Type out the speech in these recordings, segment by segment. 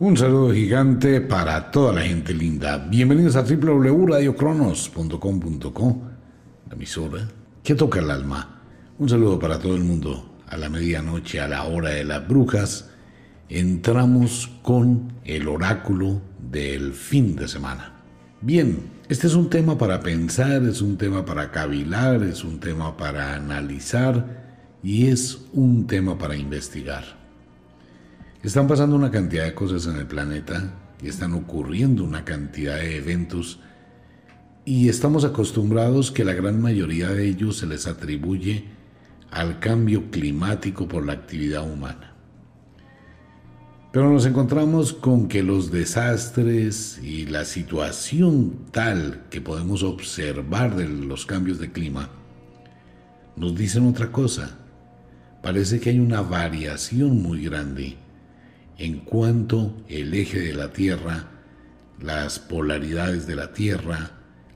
Un saludo gigante para toda la gente linda. Bienvenidos a www.radiocronos.com.co, la emisora que toca el alma. Un saludo para todo el mundo. A la medianoche, a la hora de las brujas, entramos con el oráculo del fin de semana. Bien, este es un tema para pensar, es un tema para cavilar, es un tema para analizar y es un tema para investigar. Están pasando una cantidad de cosas en el planeta y están ocurriendo una cantidad de eventos y estamos acostumbrados que la gran mayoría de ellos se les atribuye al cambio climático por la actividad humana. Pero nos encontramos con que los desastres y la situación tal que podemos observar de los cambios de clima nos dicen otra cosa. Parece que hay una variación muy grande en cuanto el eje de la Tierra, las polaridades de la Tierra,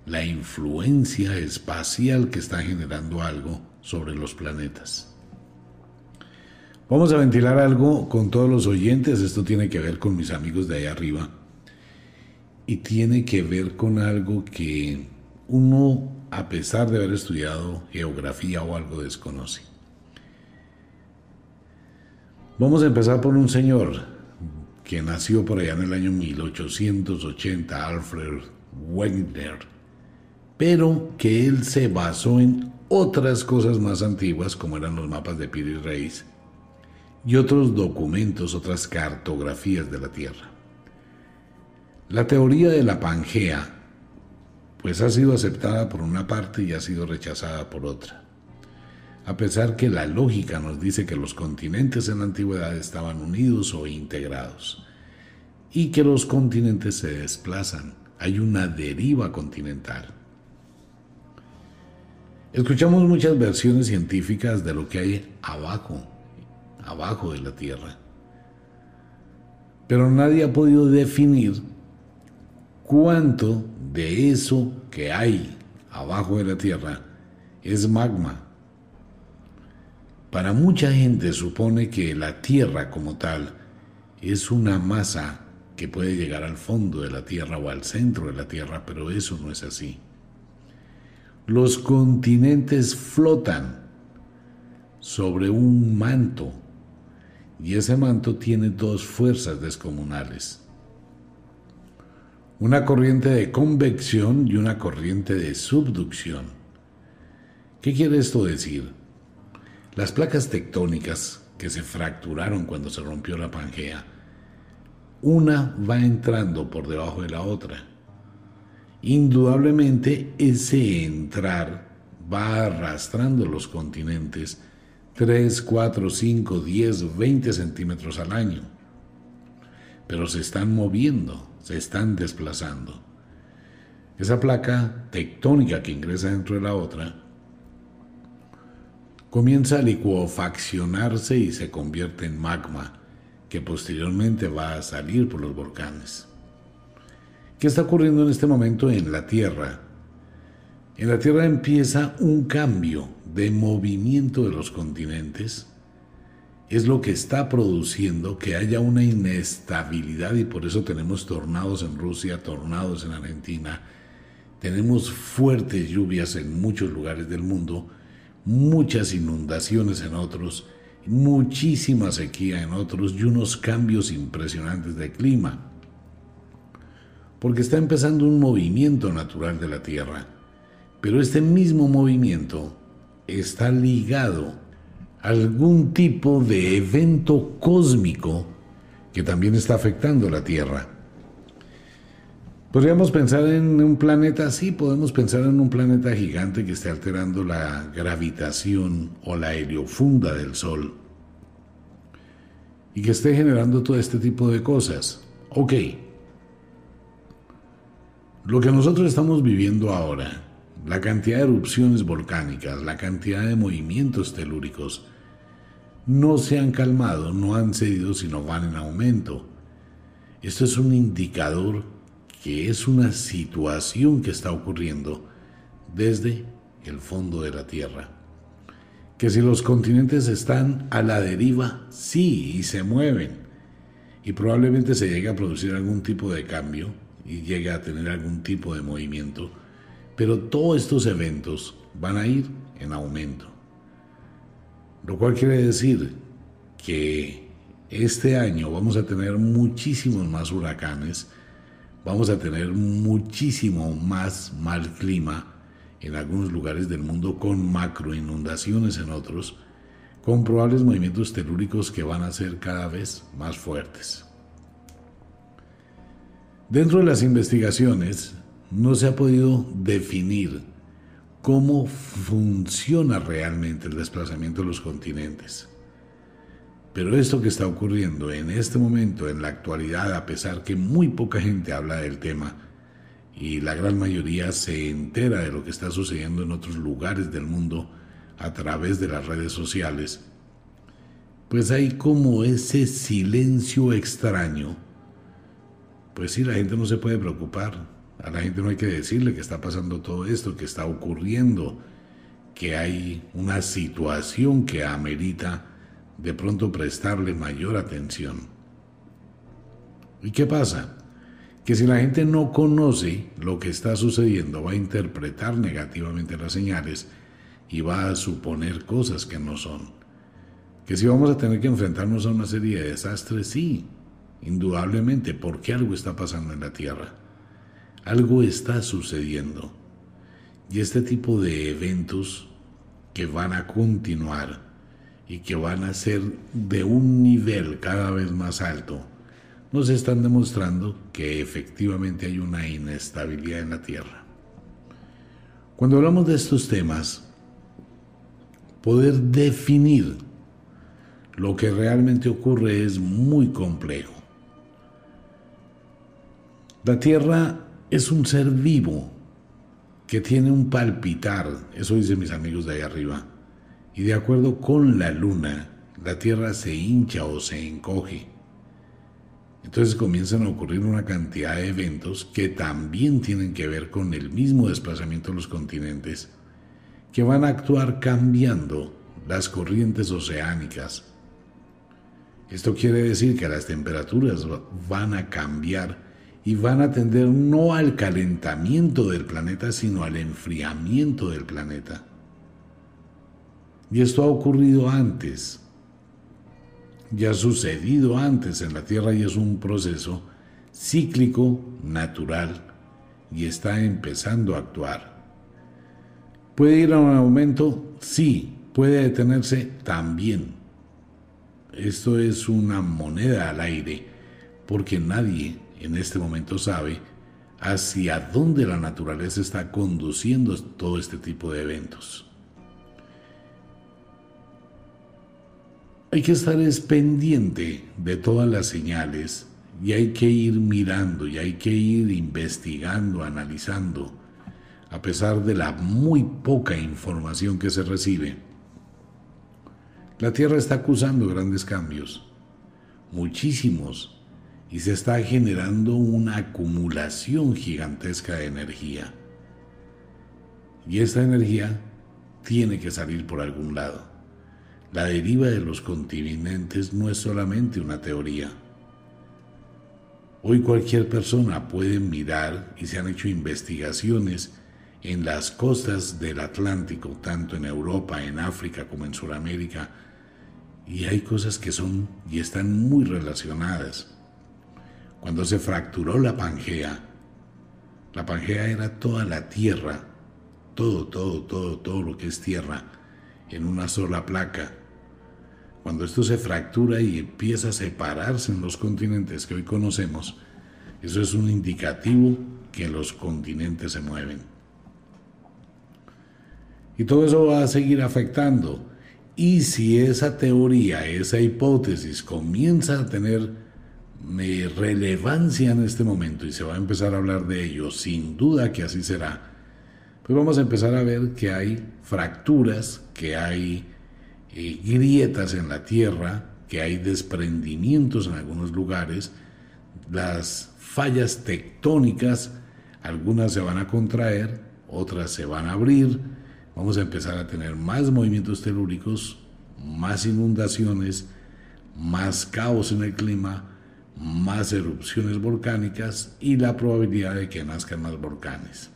la influencia espacial que está generando algo sobre los planetas. Vamos a ventilar algo con todos los oyentes, esto tiene que ver con mis amigos de allá arriba y tiene que ver con algo que uno, a pesar de haber estudiado geografía o algo, desconoce. Vamos a empezar por un señor que nació por allá en el año 1880, Alfred Wegener, pero que él se basó en otras cosas más antiguas, como eran los mapas de Piri Reis, y otros documentos, otras cartografías de la Tierra. La teoría de la Pangea, pues ha sido aceptada por una parte y ha sido rechazada por otra. A pesar que la lógica nos dice que los continentes en la antigüedad estaban unidos o integrados y que los continentes se desplazan, hay una deriva continental. Escuchamos muchas versiones científicas de lo que hay abajo, abajo de la Tierra, pero nadie ha podido definir cuánto de eso que hay abajo de la Tierra es magma para mucha gente supone que la Tierra como tal es una masa que puede llegar al fondo de la Tierra o al centro de la Tierra, pero eso no es así. Los continentes flotan sobre un manto y ese manto tiene dos fuerzas descomunales. Una corriente de convección y una corriente de subducción. ¿Qué quiere esto decir? Las placas tectónicas que se fracturaron cuando se rompió la Pangea, una va entrando por debajo de la otra. Indudablemente ese entrar va arrastrando los continentes 3, 4, 5, 10, 20 centímetros al año. Pero se están moviendo, se están desplazando. Esa placa tectónica que ingresa dentro de la otra comienza a licuofaccionarse y se convierte en magma, que posteriormente va a salir por los volcanes. ¿Qué está ocurriendo en este momento en la Tierra? En la Tierra empieza un cambio de movimiento de los continentes. Es lo que está produciendo que haya una inestabilidad y por eso tenemos tornados en Rusia, tornados en Argentina, tenemos fuertes lluvias en muchos lugares del mundo, muchas inundaciones en otros, muchísima sequía en otros y unos cambios impresionantes de clima. Porque está empezando un movimiento natural de la Tierra, pero este mismo movimiento está ligado a algún tipo de evento cósmico que también está afectando la Tierra. Podríamos pensar en un planeta, sí, podemos pensar en un planeta gigante que esté alterando la gravitación o la heliofunda del Sol y que esté generando todo este tipo de cosas. Ok. Lo que nosotros estamos viviendo ahora, la cantidad de erupciones volcánicas, la cantidad de movimientos telúricos, no se han calmado, no han cedido, sino van en aumento. Esto es un indicador que es una situación que está ocurriendo desde el fondo de la Tierra. Que si los continentes están a la deriva, sí, y se mueven. y probablemente se llegue a producir algún tipo de cambio y llegue a tener algún tipo de movimiento, pero todos estos eventos van a ir en aumento. Lo cual quiere decir que este año vamos a tener muchísimos más huracanes, vamos a tener muchísimo más mal clima en algunos lugares del mundo, con macro inundaciones en otros, con probables movimientos telúricos que van a ser cada vez más fuertes. Dentro de las investigaciones no se ha podido definir cómo funciona realmente el desplazamiento de los continentes. Pero esto que está ocurriendo en este momento, en la actualidad, a pesar que muy poca gente habla del tema y la gran mayoría se entera de lo que está sucediendo en otros lugares del mundo a través de las redes sociales, pues hay como ese silencio extraño. Pues sí, la gente no se puede preocupar, a la gente no hay que decirle que está pasando todo esto, que está ocurriendo, que hay una situación que amerita de pronto prestarle mayor atención. ¿Y qué pasa? Que si la gente no conoce lo que está sucediendo, va a interpretar negativamente las señales y va a suponer cosas que no son. Que si vamos a tener que enfrentarnos a una serie de desastres, sí, indudablemente, porque algo está pasando en la Tierra. Algo está sucediendo. Y este tipo de eventos que van a continuar y que van a ser de un nivel cada vez más alto, nos están demostrando que efectivamente hay una inestabilidad en la Tierra. Cuando hablamos de estos temas, poder definir lo que realmente ocurre es muy complejo. La Tierra es un ser vivo que tiene un palpitar, eso dicen mis amigos de ahí arriba, y de acuerdo con la luna, la Tierra se hincha o se encoge. Entonces comienzan a ocurrir una cantidad de eventos que también tienen que ver con el mismo desplazamiento de los continentes, que van a actuar cambiando las corrientes oceánicas. Esto quiere decir que las temperaturas van a cambiar y van a tender no al calentamiento del planeta, sino al enfriamiento del planeta. Y esto ha ocurrido antes, ya ha sucedido antes en la Tierra y es un proceso cíclico, natural, y está empezando a actuar. ¿Puede ir a un aumento? Sí. ¿Puede detenerse? También. Esto es una moneda al aire, porque nadie en este momento sabe hacia dónde la naturaleza está conduciendo todo este tipo de eventos. Hay que estar pendiente de todas las señales y hay que ir mirando y hay que ir investigando, analizando, a pesar de la muy poca información que se recibe. La Tierra está acusando grandes cambios, muchísimos, y se está generando una acumulación gigantesca de energía. Y esta energía tiene que salir por algún lado. La deriva de los continentes no es solamente una teoría. Hoy cualquier persona puede mirar y se han hecho investigaciones en las costas del Atlántico, tanto en Europa, en África como en Sudamérica, y hay cosas que son y están muy relacionadas cuando se fracturó la Pangea, la Pangea era toda la tierra, todo, todo, todo, todo lo que es tierra, en una sola placa. Cuando esto se fractura y empieza a separarse en los continentes que hoy conocemos, eso es un indicativo que los continentes se mueven. Y todo eso va a seguir afectando. Y si esa teoría, esa hipótesis comienza a tener relevancia en este momento y se va a empezar a hablar de ello, sin duda que así será, pues vamos a empezar a ver que hay fracturas, que hay grietas en la tierra, que hay desprendimientos en algunos lugares, las fallas tectónicas, algunas se van a contraer, otras se van a abrir, vamos a empezar a tener más movimientos telúricos, más inundaciones, más caos en el clima, más erupciones volcánicas y la probabilidad de que nazcan más volcanes.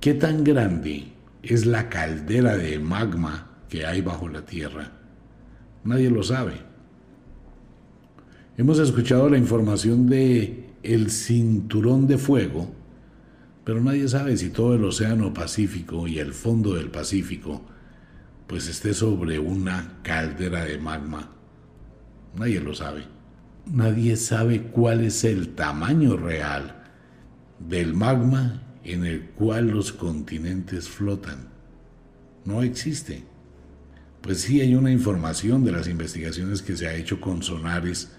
¿Qué tan grande es la caldera de magma que hay bajo la Tierra? Nadie lo sabe. Hemos escuchado la información de el cinturón de fuego, pero nadie sabe si todo el océano Pacífico y el fondo del Pacífico pues esté sobre una caldera de magma. Nadie lo sabe. Nadie sabe cuál es el tamaño real del magma en el cual los continentes flotan. No existe. Pues sí hay una información de las investigaciones que se ha hecho con sonares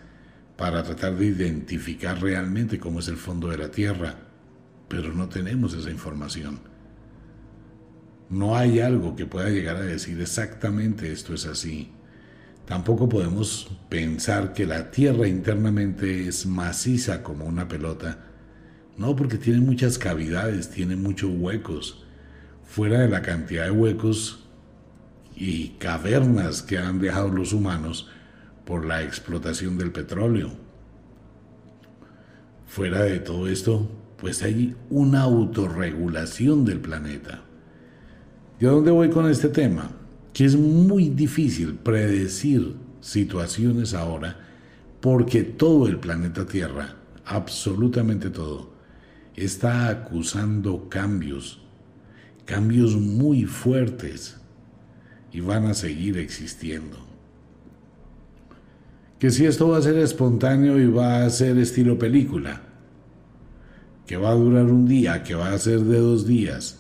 para tratar de identificar realmente cómo es el fondo de la Tierra, pero no tenemos esa información. No hay algo que pueda llegar a decir exactamente esto es así. Tampoco podemos pensar que la Tierra internamente es maciza como una pelota. No, porque tiene muchas cavidades, tiene muchos huecos. Fuera de la cantidad de huecos y cavernas que han dejado los humanos por la explotación del petróleo. Fuera de todo esto, pues hay una autorregulación del planeta. ¿Y a dónde voy con este tema? Que es muy difícil predecir situaciones ahora porque todo el planeta Tierra, absolutamente todo, está acusando cambios, cambios muy fuertes y van a seguir existiendo. Que si esto va a ser espontáneo y va a ser estilo película, que va a durar un día, que va a ser de dos días,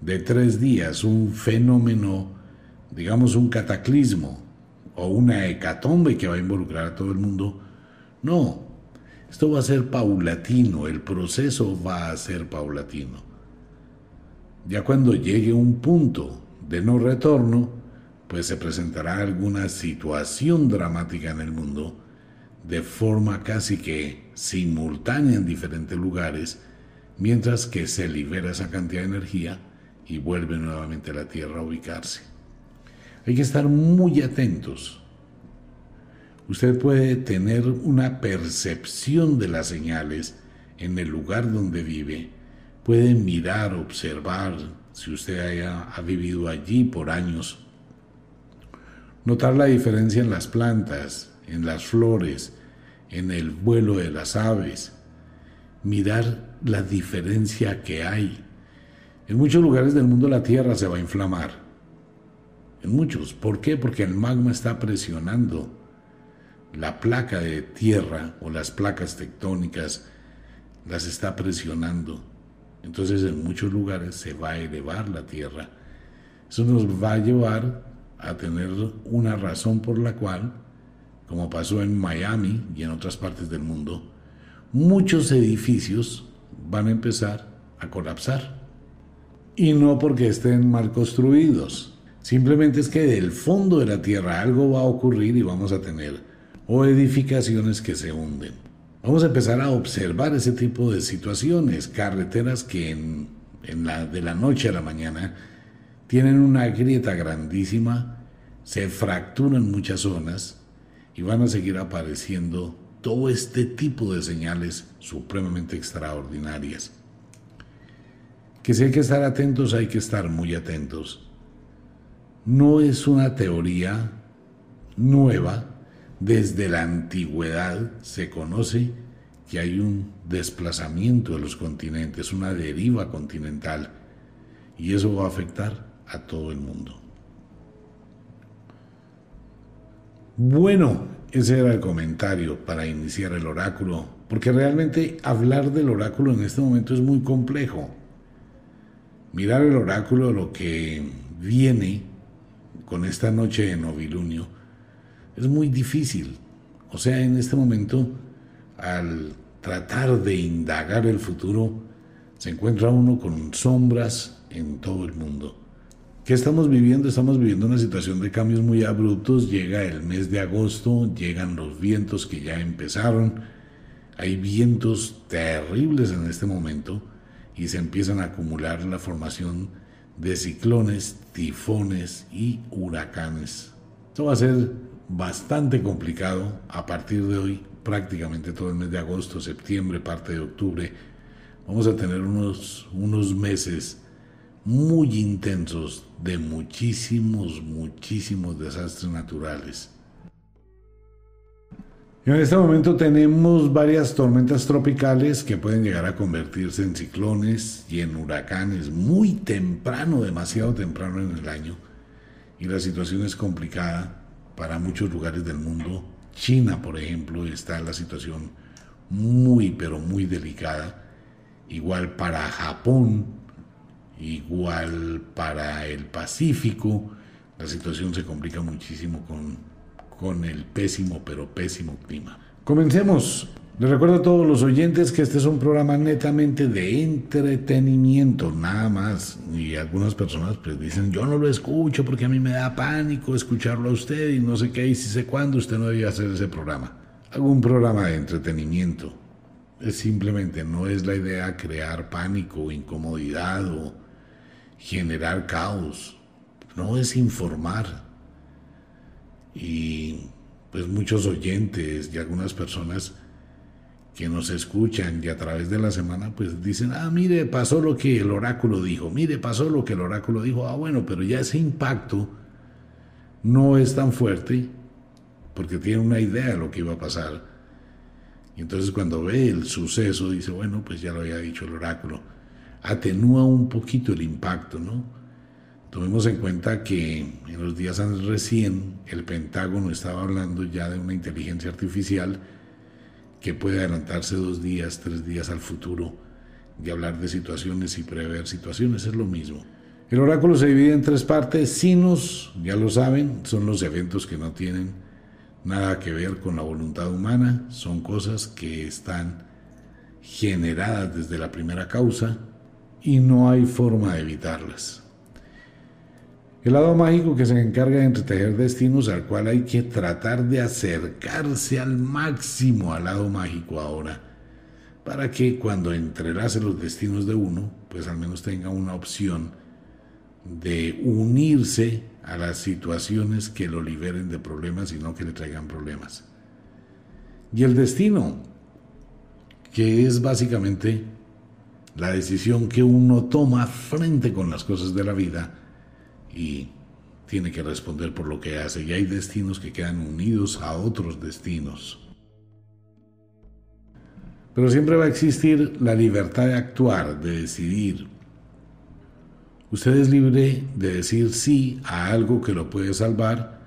de tres días, un fenómeno, digamos un cataclismo o una hecatombe que va a involucrar a todo el mundo. No, esto va a ser paulatino, el proceso va a ser paulatino. Ya cuando llegue un punto de no retorno, pues se presentará alguna situación dramática en el mundo de forma casi que simultánea en diferentes lugares, mientras que se libera esa cantidad de energía y vuelve nuevamente la Tierra a ubicarse. Hay que estar muy atentos. Usted puede tener una percepción de las señales en el lugar donde vive. Puede mirar, observar, si usted haya, ha vivido allí por años. Notar la diferencia en las plantas, en las flores, en el vuelo de las aves. Mirar la diferencia que hay en muchos lugares del mundo la Tierra se va a inflamar. En muchos. ¿Por qué? Porque el magma está presionando la placa de tierra o las placas tectónicas, las está presionando. Entonces en muchos lugares se va a elevar la Tierra. Eso nos va a llevar a tener una razón por la cual, como pasó en Miami y en otras partes del mundo, muchos edificios van a empezar a colapsar y no porque estén mal construidos. Simplemente es que del fondo de la tierra algo va a ocurrir y vamos a tener o edificaciones que se hunden. Vamos a empezar a observar ese tipo de situaciones, carreteras que en, la, de la noche a la mañana tienen una grieta grandísima, se fracturan muchas zonas y van a seguir apareciendo todo este tipo de señales supremamente extraordinarias que si hay que estar atentos, hay que estar muy atentos. No es una teoría nueva. Desde la antigüedad se conoce que hay un desplazamiento de los continentes, una deriva continental, y eso va a afectar a todo el mundo. Bueno, ese era el comentario para iniciar el oráculo, porque realmente hablar del oráculo en este momento es muy complejo mirar el oráculo, lo que viene con esta noche de novilunio, es muy difícil. O sea, en este momento, al tratar de indagar el futuro, se encuentra uno con sombras en todo el mundo. ¿Qué estamos viviendo? Estamos viviendo una situación de cambios muy abruptos. Llega el mes de agosto, llegan los vientos que ya empezaron. Hay vientos terribles en este momento y se empiezan a acumular la formación de ciclones, tifones y huracanes. Esto va a ser bastante complicado a partir de hoy prácticamente todo el mes de agosto, septiembre, parte de octubre, vamos a tener unos, unos meses muy intensos de muchísimos, muchísimos desastres naturales. En este momento tenemos varias tormentas tropicales que pueden llegar a convertirse en ciclones y en huracanes muy temprano, demasiado temprano en el año. Y la situación es complicada para muchos lugares del mundo. China, por ejemplo, está en la situación muy, pero muy delicada. Igual para Japón, igual para el Pacífico. La situación se complica muchísimo con con el pésimo, pero pésimo clima. Comencemos. Les recuerdo a todos los oyentes que este es un programa netamente de entretenimiento, nada más. Y algunas personas pues dicen, yo no lo escucho porque a mí me da pánico escucharlo a usted y no sé qué, y si sé cuándo usted no debía hacer ese programa. Hago un programa de entretenimiento. Es simplemente, no es la idea crear pánico, incomodidad o generar caos. No es informar y pues muchos oyentes y algunas personas que nos escuchan y a través de la semana pues dicen, ah, mire, pasó lo que el oráculo dijo, mire, pasó lo que el oráculo dijo, ah, bueno, pero ya ese impacto no es tan fuerte porque tiene una idea de lo que iba a pasar. Y entonces cuando ve el suceso dice, bueno, pues ya lo había dicho el oráculo, atenúa un poquito el impacto, ¿no? Tomemos en cuenta que en los días recién el Pentágono estaba hablando ya de una inteligencia artificial que puede adelantarse dos días, tres días al futuro y hablar de situaciones y prever situaciones, es lo mismo. El oráculo se divide en tres partes. Sinus, ya lo saben, son los eventos que no tienen nada que ver con la voluntad humana, son cosas que están generadas desde la primera causa y no hay forma de evitarlas. El lado mágico que se encarga de entretejer destinos al cual hay que tratar de acercarse al máximo al lado mágico ahora, para que cuando entrelace los destinos de uno, pues al menos tenga una opción de unirse a las situaciones que lo liberen de problemas y no que le traigan problemas. Y el destino, que es básicamente la decisión que uno toma frente con las cosas de la vida, y tiene que responder por lo que hace. Y hay destinos que quedan unidos a otros destinos. Pero siempre va a existir la libertad de actuar, de decidir. Usted es libre de decir sí a algo que lo puede salvar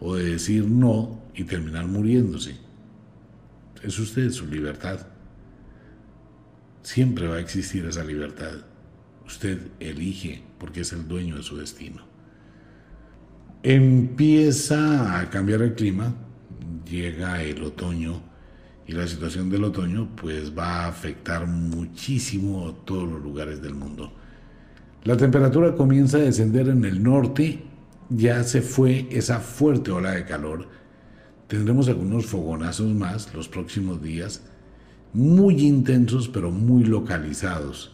o de decir no y terminar muriéndose. Es usted su libertad. Siempre va a existir esa libertad. Usted elige porque es el dueño de su destino. Empieza a cambiar el clima, llega el otoño y la situación del otoño pues va a afectar muchísimo a todos los lugares del mundo. La temperatura comienza a descender en el norte, ya se fue esa fuerte ola de calor. Tendremos algunos fogonazos más los próximos días, muy intensos pero muy localizados.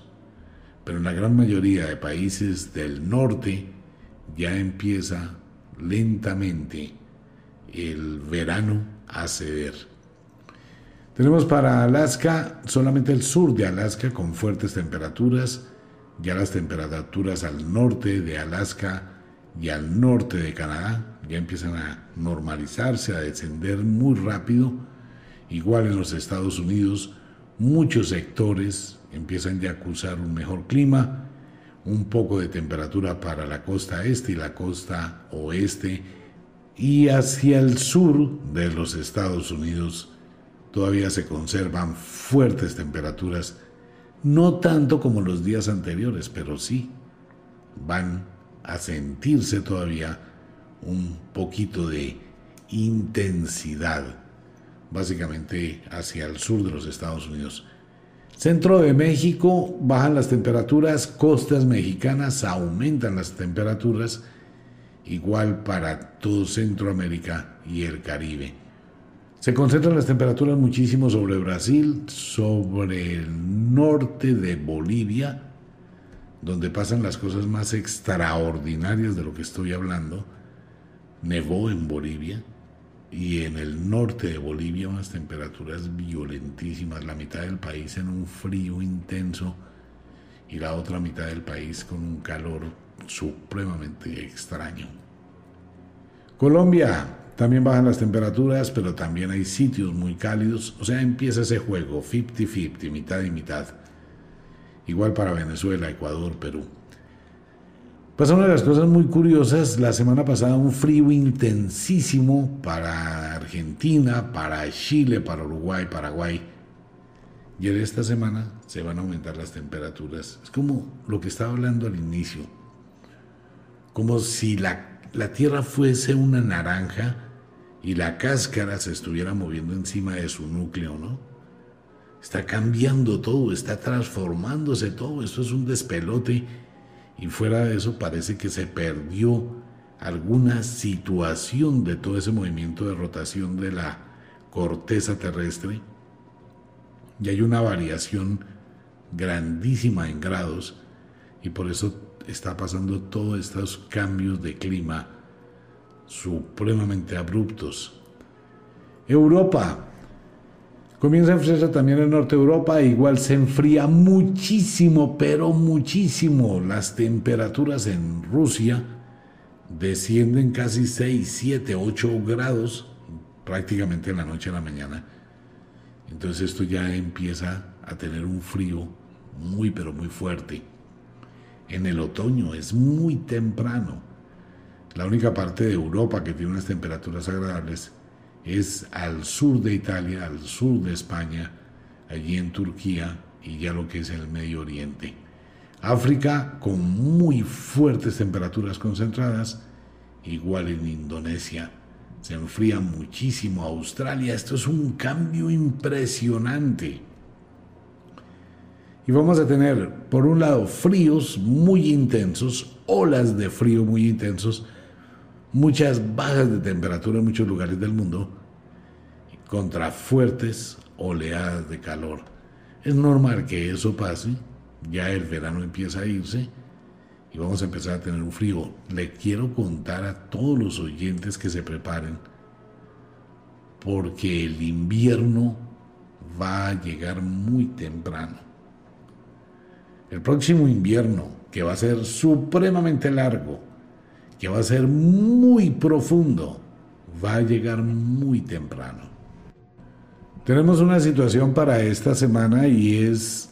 Pero en la gran mayoría de países del norte ya empieza lentamente el verano a ceder. Tenemos para Alaska solamente el sur de Alaska con fuertes temperaturas, ya las temperaturas al norte de Alaska y al norte de Canadá ya empiezan a normalizarse, a descender muy rápido. Igual en los Estados Unidos, muchos sectores empiezan ya a acusar un mejor clima un poco de temperatura para la costa este y la costa oeste. Y hacia el sur de los Estados Unidos todavía se conservan fuertes temperaturas, no tanto como los días anteriores, pero sí van a sentirse todavía un poquito de intensidad, básicamente hacia el sur de los Estados Unidos. Centro de México bajan las temperaturas, costas mexicanas aumentan las temperaturas, igual para todo Centroamérica y el Caribe. Se concentran las temperaturas muchísimo sobre Brasil, sobre el norte de Bolivia, donde pasan las cosas más extraordinarias de lo que estoy hablando. Nevó en Bolivia, y en el norte de Bolivia unas temperaturas violentísimas, la mitad del país en un frío intenso y la otra mitad del país con un calor supremamente extraño. Colombia, también bajan las temperaturas, pero también hay sitios muy cálidos, o sea, empieza ese juego 50-50, mitad y mitad. Igual para Venezuela, Ecuador, Perú. Pasa una de las cosas muy curiosas, la semana pasada un frío intensísimo para Argentina, para Chile, para Uruguay, Paraguay. Y en esta semana se van a aumentar las temperaturas. Es como lo que estaba hablando al inicio. Como si la, la tierra fuese una naranja y la cáscara se estuviera moviendo encima de su núcleo, ¿no? Está cambiando todo, está transformándose todo. Esto es un despelote y fuera de eso parece que se perdió alguna situación de todo ese movimiento de rotación de la corteza terrestre y hay una variación grandísima en grados y por eso está pasando todos estos cambios de clima supremamente abruptos. Europa, Comienza a enfriarse también en Norte Europa, igual se enfría muchísimo, pero muchísimo. Las temperaturas en Rusia descienden casi 6, 7, 8 grados prácticamente en la noche a la mañana. Entonces esto ya empieza a tener un frío muy, pero muy fuerte. En el otoño es muy temprano. La única parte de Europa que tiene unas temperaturas agradables es al sur de Italia, al sur de España, allí en Turquía y ya lo que es el Medio Oriente. África con muy fuertes temperaturas concentradas, igual en Indonesia. Se enfría muchísimo. Australia, esto es un cambio impresionante. Y vamos a tener, por un lado, fríos muy intensos, olas de frío muy intensos, muchas bajas de temperatura en muchos lugares del mundo contra fuertes oleadas de calor. Es normal que eso pase, ya el verano empieza a irse y vamos a empezar a tener un frío. Le quiero contar a todos los oyentes que se preparen porque el invierno va a llegar muy temprano. El próximo invierno, que va a ser supremamente largo, que va a ser muy profundo, va a llegar muy temprano. Tenemos una situación para esta semana y es,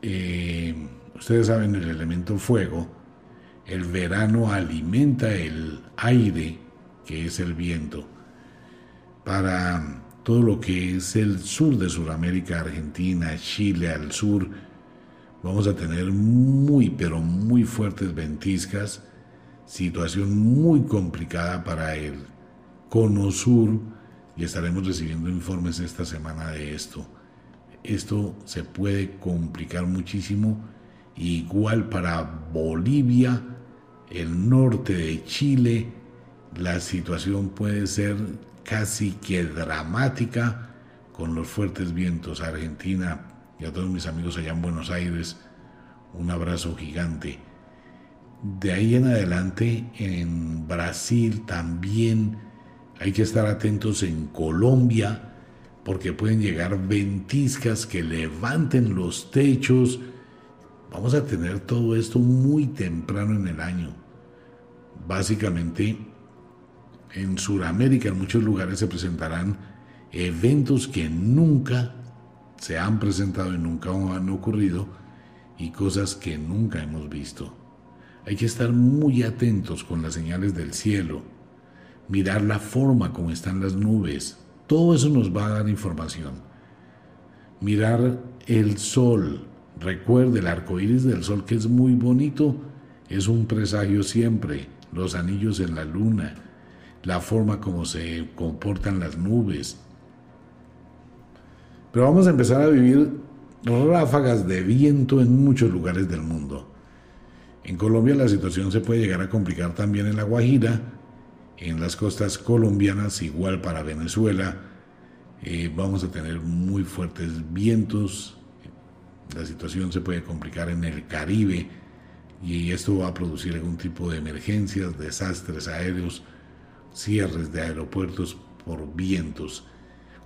eh, ustedes saben, el elemento fuego. El verano alimenta el aire, que es el viento, para todo lo que es el sur de Sudamérica, Argentina, Chile, al sur. Vamos a tener muy, pero muy fuertes ventiscas situación muy complicada para el cono sur y estaremos recibiendo informes esta semana de esto. Esto se puede complicar muchísimo, igual para Bolivia, el norte de Chile, la situación puede ser casi que dramática con los fuertes vientos. Argentina y a todos mis amigos allá en Buenos Aires, un abrazo gigante. De ahí en adelante, en Brasil también hay que estar atentos en Colombia, porque pueden llegar ventiscas que levanten los techos. Vamos a tener todo esto muy temprano en el año. Básicamente, en Sudamérica, en muchos lugares se presentarán eventos que nunca se han presentado y nunca han ocurrido y cosas que nunca hemos visto. Hay que estar muy atentos con las señales del cielo, mirar la forma como están las nubes. Todo eso nos va a dar información. Mirar el sol. Recuerde el arco iris del sol que es muy bonito. Es un presagio siempre. Los anillos en la luna. La forma como se comportan las nubes. Pero vamos a empezar a vivir ráfagas de viento en muchos lugares del mundo. En Colombia la situación se puede llegar a complicar también en La Guajira, en las costas colombianas, igual para Venezuela. Eh, vamos a tener muy fuertes vientos, la situación se puede complicar en el Caribe y esto va a producir algún tipo de emergencias, desastres aéreos, cierres de aeropuertos, por vientos.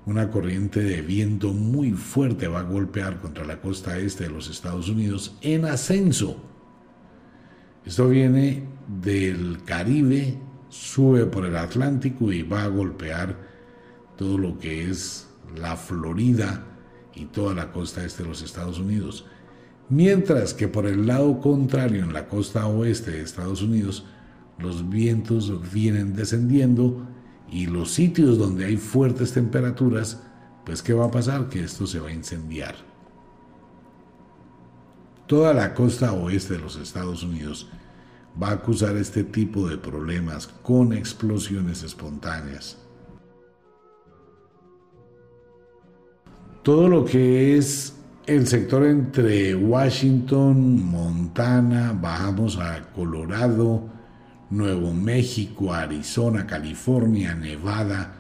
Una corriente de viento muy fuerte va a golpear contra la costa este de los Estados Unidos en ascenso. Esto viene del Caribe, sube por el Atlántico y va a golpear todo lo que es la Florida y toda la costa este de los Estados Unidos. Mientras que por el lado contrario, en la costa oeste de Estados Unidos, los vientos vienen descendiendo y los sitios donde hay fuertes temperaturas, pues ¿qué va a pasar? Que esto se va a incendiar. Toda la costa oeste de los Estados Unidos va a acusar este tipo de problemas con explosiones espontáneas. Todo lo que es el sector entre Washington, Montana, bajamos a Colorado, Nuevo México, Arizona, California, Nevada,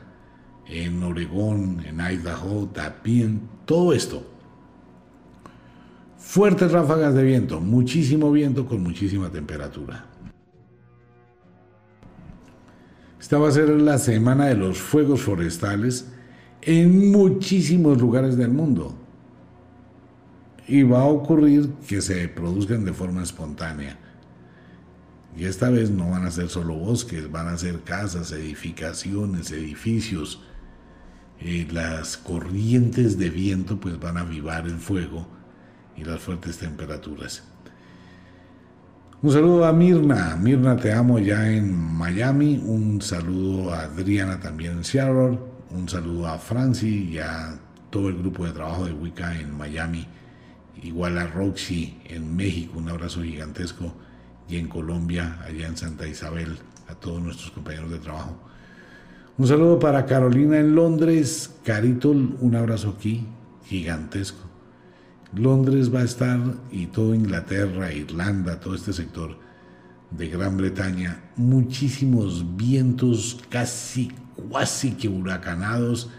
en Oregón, en Idaho, también, todo esto. Fuertes ráfagas de viento, muchísimo viento con muchísima temperatura. Esta va a ser la semana de los fuegos forestales en muchísimos lugares del mundo. Y va a ocurrir que se produzcan de forma espontánea. Y esta vez no van a ser solo bosques, van a ser casas, edificaciones, edificios. Eh, las corrientes de viento pues van a avivar el fuego y las fuertes temperaturas. Un saludo a Mirna. Mirna, te amo ya en Miami. Un saludo a Adriana también en Seattle. Un saludo a Franci y a todo el grupo de trabajo de Wicca en Miami. Igual a Roxy en México. Un abrazo gigantesco y en Colombia, allá en Santa Isabel, a todos nuestros compañeros de trabajo. Un saludo para Carolina en Londres, Carito, un abrazo aquí, gigantesco. Londres va a estar y todo Inglaterra, Irlanda, todo este sector de Gran Bretaña, muchísimos vientos casi, casi que huracanados,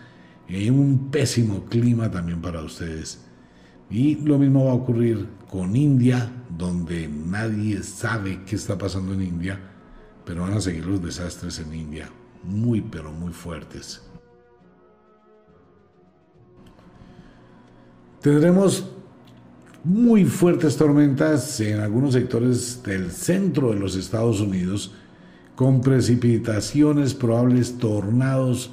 y un pésimo clima también para ustedes. Y lo mismo va a ocurrir con India, donde nadie sabe qué está pasando en India, pero van a seguir los desastres en India, muy pero muy fuertes. Tendremos muy fuertes tormentas en algunos sectores del centro de los Estados Unidos, con precipitaciones probables, tornados,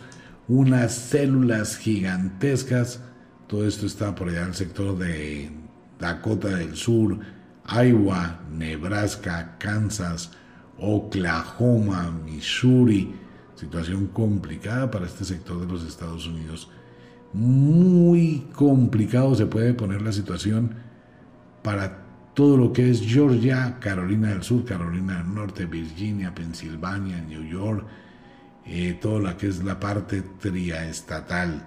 unas células gigantescas todo esto está por allá en el sector de Dakota del Sur, Iowa, Nebraska, Kansas, Oklahoma, Missouri. Situación complicada para este sector de los Estados Unidos. Muy complicado se puede poner la situación para todo lo que es Georgia, Carolina del Sur, Carolina del Norte, Virginia, Pensilvania, New York, eh, toda la que es la parte triestatal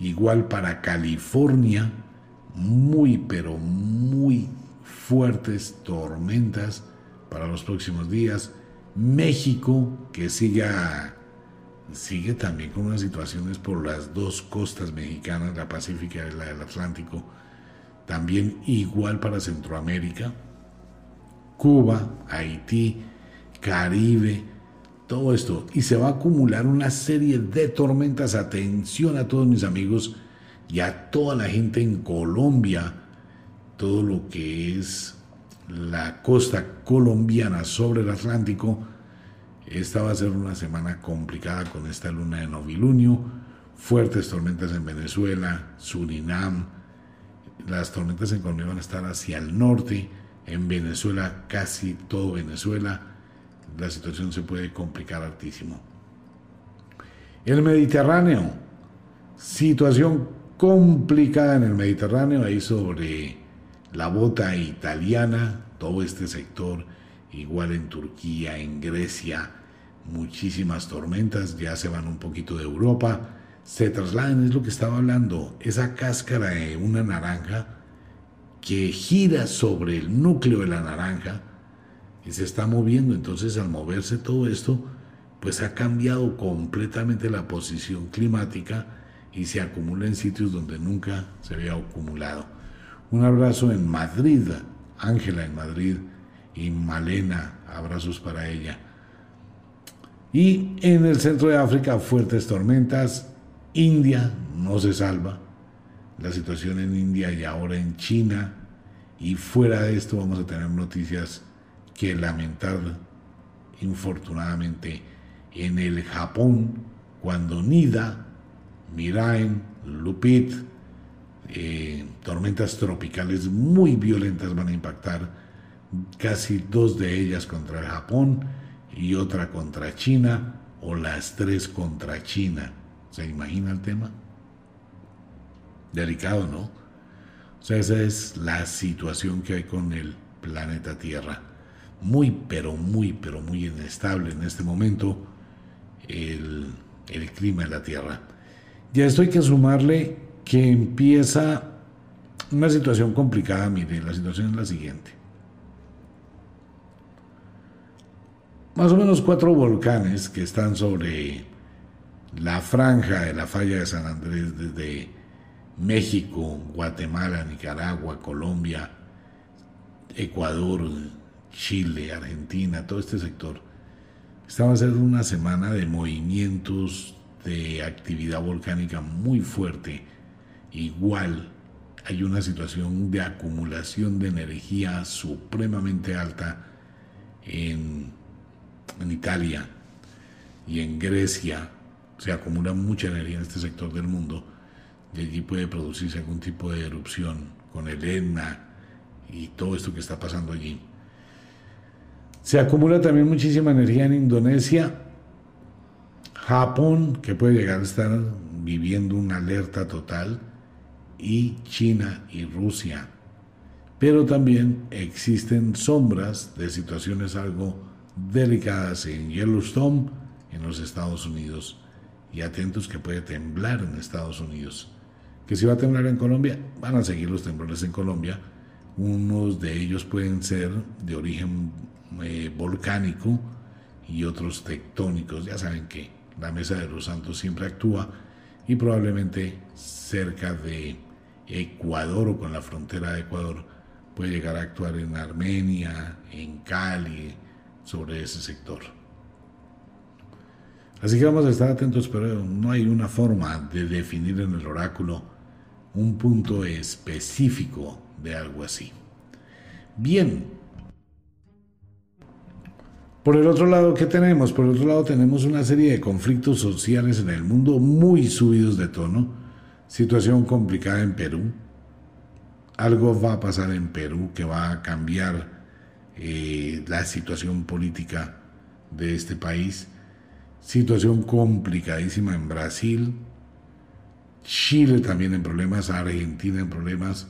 igual para California, muy pero muy fuertes tormentas para los próximos días. México, que siga, sigue también con unas situaciones por las dos costas mexicanas, la Pacífica y la del Atlántico, también igual para Centroamérica, Cuba, Haití, Caribe, todo esto y se va a acumular una serie de tormentas. Atención a todos mis amigos y a toda la gente en Colombia, todo lo que es la costa colombiana sobre el Atlántico. Esta va a ser una semana complicada con esta luna de novilunio, fuertes tormentas en Venezuela, Surinam. Las tormentas en Colombia van a estar hacia el norte, en Venezuela casi todo Venezuela la situación se puede complicar altísimo. El Mediterráneo, situación complicada en el Mediterráneo, ahí sobre la bota italiana, todo este sector, igual en Turquía, en Grecia, muchísimas tormentas, ya se van un poquito de Europa, se trasladan, es lo que estaba hablando, esa cáscara de una naranja que gira sobre el núcleo de la naranja, y se está moviendo. Entonces al moverse todo esto, pues ha cambiado completamente la posición climática y se acumula en sitios donde nunca se había acumulado. Un abrazo en Madrid, Ángela en Madrid y Malena, abrazos para ella. Y en el centro de África, fuertes tormentas. India no se salva. La situación en India y ahora en China. Y fuera de esto vamos a tener noticias que lamentar, infortunadamente, en el Japón, cuando Nida, Mirain, Lupit, eh, tormentas tropicales muy violentas van a impactar, casi dos de ellas contra el Japón y otra contra China, o las tres contra China. ¿Se imagina el tema? Delicado, ¿no? O sea, esa es la situación que hay con el planeta Tierra. Muy, pero muy, pero muy inestable en este momento el, el clima de la Tierra. Ya esto hay que sumarle que empieza una situación complicada. Mire, la situación es la siguiente. Más o menos cuatro volcanes que están sobre la franja de la falla de San Andrés desde México, Guatemala, Nicaragua, Colombia, Ecuador, Chile, Argentina, todo este sector. Estaba a ser una semana de movimientos de actividad volcánica muy fuerte. Igual hay una situación de acumulación de energía supremamente alta en, en Italia y en Grecia. Se acumula mucha energía en este sector del mundo y allí puede producirse algún tipo de erupción con el Etna y todo esto que está pasando allí. Se acumula también muchísima energía en Indonesia, Japón, que puede llegar a estar viviendo una alerta total, y China y Rusia. Pero también existen sombras de situaciones algo delicadas en Yellowstone, en los Estados Unidos, y atentos que puede temblar en Estados Unidos que si va a temblar en Colombia, van a seguir los temblores en Colombia. Unos de ellos pueden ser de origen eh, volcánico y otros tectónicos. Ya saben que la Mesa de los Santos siempre actúa y probablemente cerca de Ecuador o con la frontera de Ecuador puede llegar a actuar en Armenia, en Cali, sobre ese sector. Así que vamos a estar atentos, pero no hay una forma de definir en el oráculo un punto específico de algo así. Bien. Por el otro lado, ¿qué tenemos? Por el otro lado tenemos una serie de conflictos sociales en el mundo muy subidos de tono. Situación complicada en Perú. Algo va a pasar en Perú que va a cambiar eh, la situación política de este país. Situación complicadísima en Brasil Chile también en problemas, Argentina en problemas.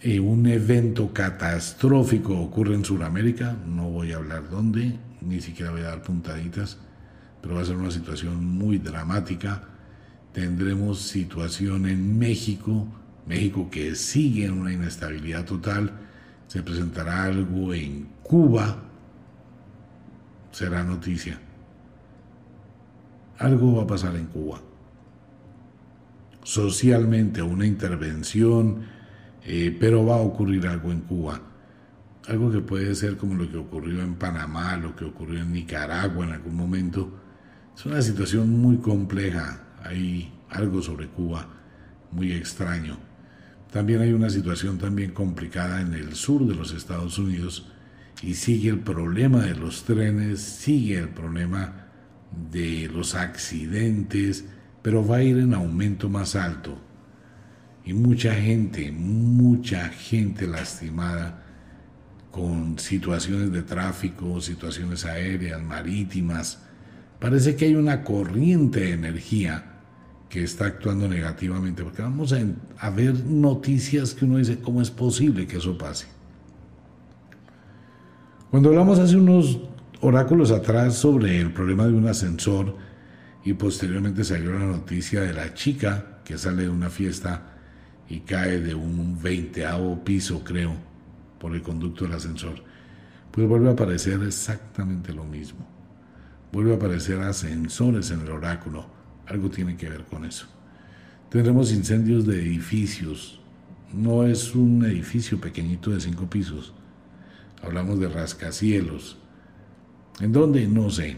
Eh, un evento catastrófico ocurre en Sudamérica, no voy a hablar dónde, ni siquiera voy a dar puntaditas, pero va a ser una situación muy dramática. Tendremos situación en México, México que sigue en una inestabilidad total. Se presentará algo en Cuba, será noticia. Algo va a pasar en Cuba socialmente una intervención, eh, pero va a ocurrir algo en Cuba. Algo que puede ser como lo que ocurrió en Panamá, lo que ocurrió en Nicaragua en algún momento. Es una situación muy compleja. Hay algo sobre Cuba muy extraño. También hay una situación también complicada en el sur de los Estados Unidos y sigue el problema de los trenes, sigue el problema de los accidentes, pero va a ir en aumento más alto. Y mucha gente, mucha gente lastimada con situaciones de tráfico, situaciones aéreas, marítimas. Parece que hay una corriente de energía que está actuando negativamente, porque vamos a, ver noticias que uno dice, ¿cómo es posible que eso pase? Cuando hablamos hace unos oráculos atrás sobre el problema de un ascensor, y posteriormente salió la noticia de la chica que sale de una fiesta y cae de un veinteavo piso, creo, por el conducto del ascensor. Pues vuelve a aparecer exactamente lo mismo. Vuelve a aparecer ascensores en el oráculo. Algo tiene que ver con eso. Tendremos incendios de edificios. No es un edificio pequeñito de cinco pisos. Hablamos de rascacielos. ¿En dónde? No sé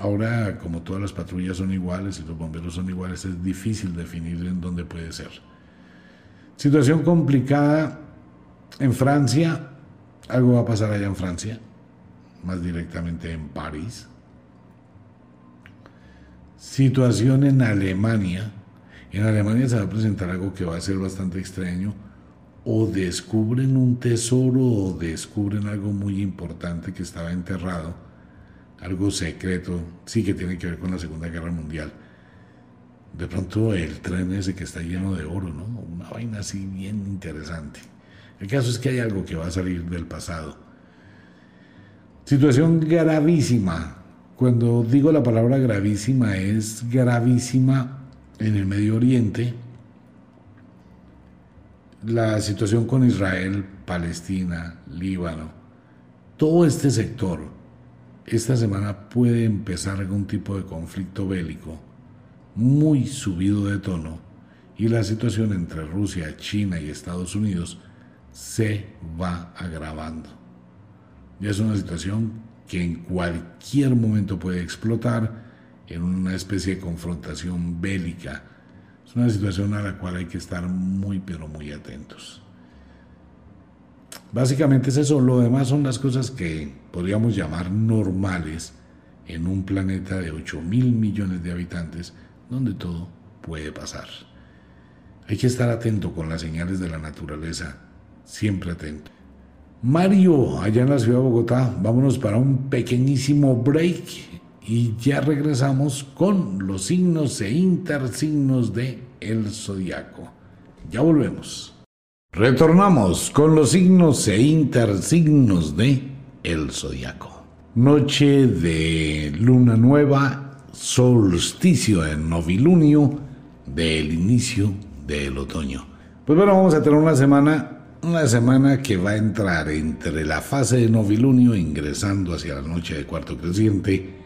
Ahora, como todas las patrullas son iguales y los bomberos son iguales, es difícil definir en dónde puede ser. Situación complicada en Francia. Algo va a pasar allá en Francia, más directamente en París. Situación en Alemania. En Alemania se va a presentar algo que va a ser bastante extraño. O descubren un tesoro o descubren algo muy importante que estaba enterrado algo secreto, sí que tiene que ver con la Segunda Guerra Mundial. De pronto el tren ese que está lleno de oro, ¿no? Una vaina así bien interesante. El caso es que hay algo que va a salir del pasado. Situación gravísima. Cuando digo la palabra gravísima es gravísima en el Medio Oriente. La situación con Israel, Palestina, Líbano, todo este sector esta semana puede empezar algún tipo de conflicto bélico muy subido de tono y la situación entre Rusia, China y Estados Unidos se va agravando. Es una situación que en cualquier momento puede explotar en una especie de confrontación bélica. Es una situación a la cual hay que estar muy pero muy atentos. Básicamente es eso, lo demás son las cosas que podríamos llamar normales en un planeta de 8 mil millones de habitantes donde todo puede pasar. Hay que estar atento con las señales de la naturaleza, siempre atento. Mario, allá en la ciudad de Bogotá, vámonos para un pequeñísimo break y ya regresamos con los signos e intersignos de el zodiaco. Ya volvemos. Retornamos con los signos e intersignos de el zodiaco. Noche de luna nueva, solsticio en novilunio del inicio del otoño. Pues bueno, vamos a tener una semana, una semana que va a entrar entre la fase de novilunio ingresando hacia la noche de cuarto creciente,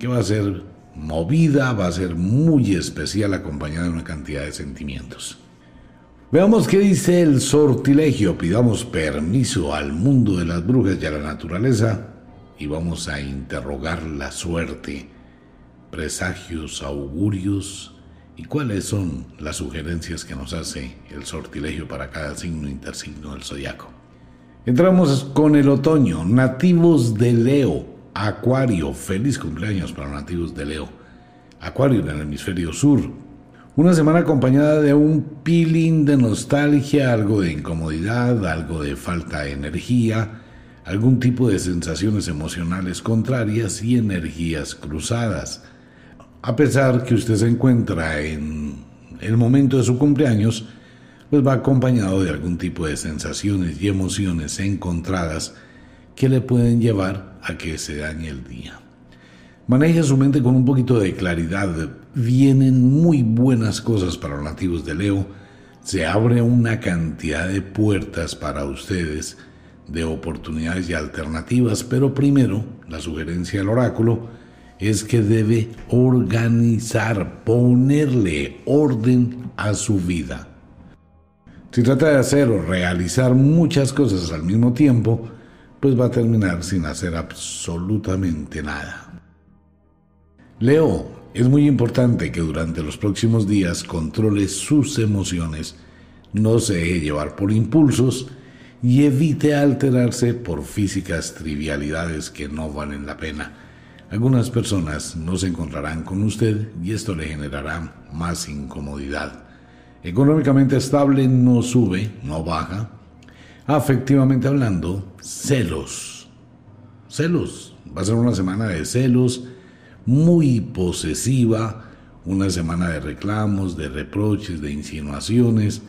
que va a ser movida, va a ser muy especial acompañada de una cantidad de sentimientos. Veamos qué dice el sortilegio. Pidamos permiso al mundo de las brujas y a la naturaleza y vamos a interrogar la suerte, presagios, augurios y cuáles son las sugerencias que nos hace el sortilegio para cada signo intersigno del zodiaco. Entramos con el otoño, nativos de Leo, Acuario, feliz cumpleaños para nativos de Leo. Acuario en el hemisferio sur, una semana acompañada de un peeling de nostalgia, algo de incomodidad, algo de falta de energía, algún tipo de sensaciones emocionales contrarias y energías cruzadas. A pesar que usted se encuentra en el momento de su cumpleaños, pues va acompañado de algún tipo de sensaciones y emociones encontradas que le pueden llevar a que se dañe el día. Maneje su mente con un poquito de claridad. Vienen muy buenas cosas para los nativos de Leo. Se abre una cantidad de puertas para ustedes, de oportunidades y alternativas, pero primero, la sugerencia del oráculo es que debe organizar, ponerle orden a su vida. Si trata de hacer o realizar muchas cosas al mismo tiempo, pues va a terminar sin hacer absolutamente nada. Leo, es muy importante que durante los próximos días controle sus emociones, no se deje llevar por impulsos y evite alterarse por físicas trivialidades que no valen la pena. Algunas personas no se encontrarán con usted y esto le generará más incomodidad. Económicamente estable no sube, no baja. Afectivamente hablando, celos. Celos. Va a ser una semana de celos muy posesiva, una semana de reclamos, de reproches, de insinuaciones.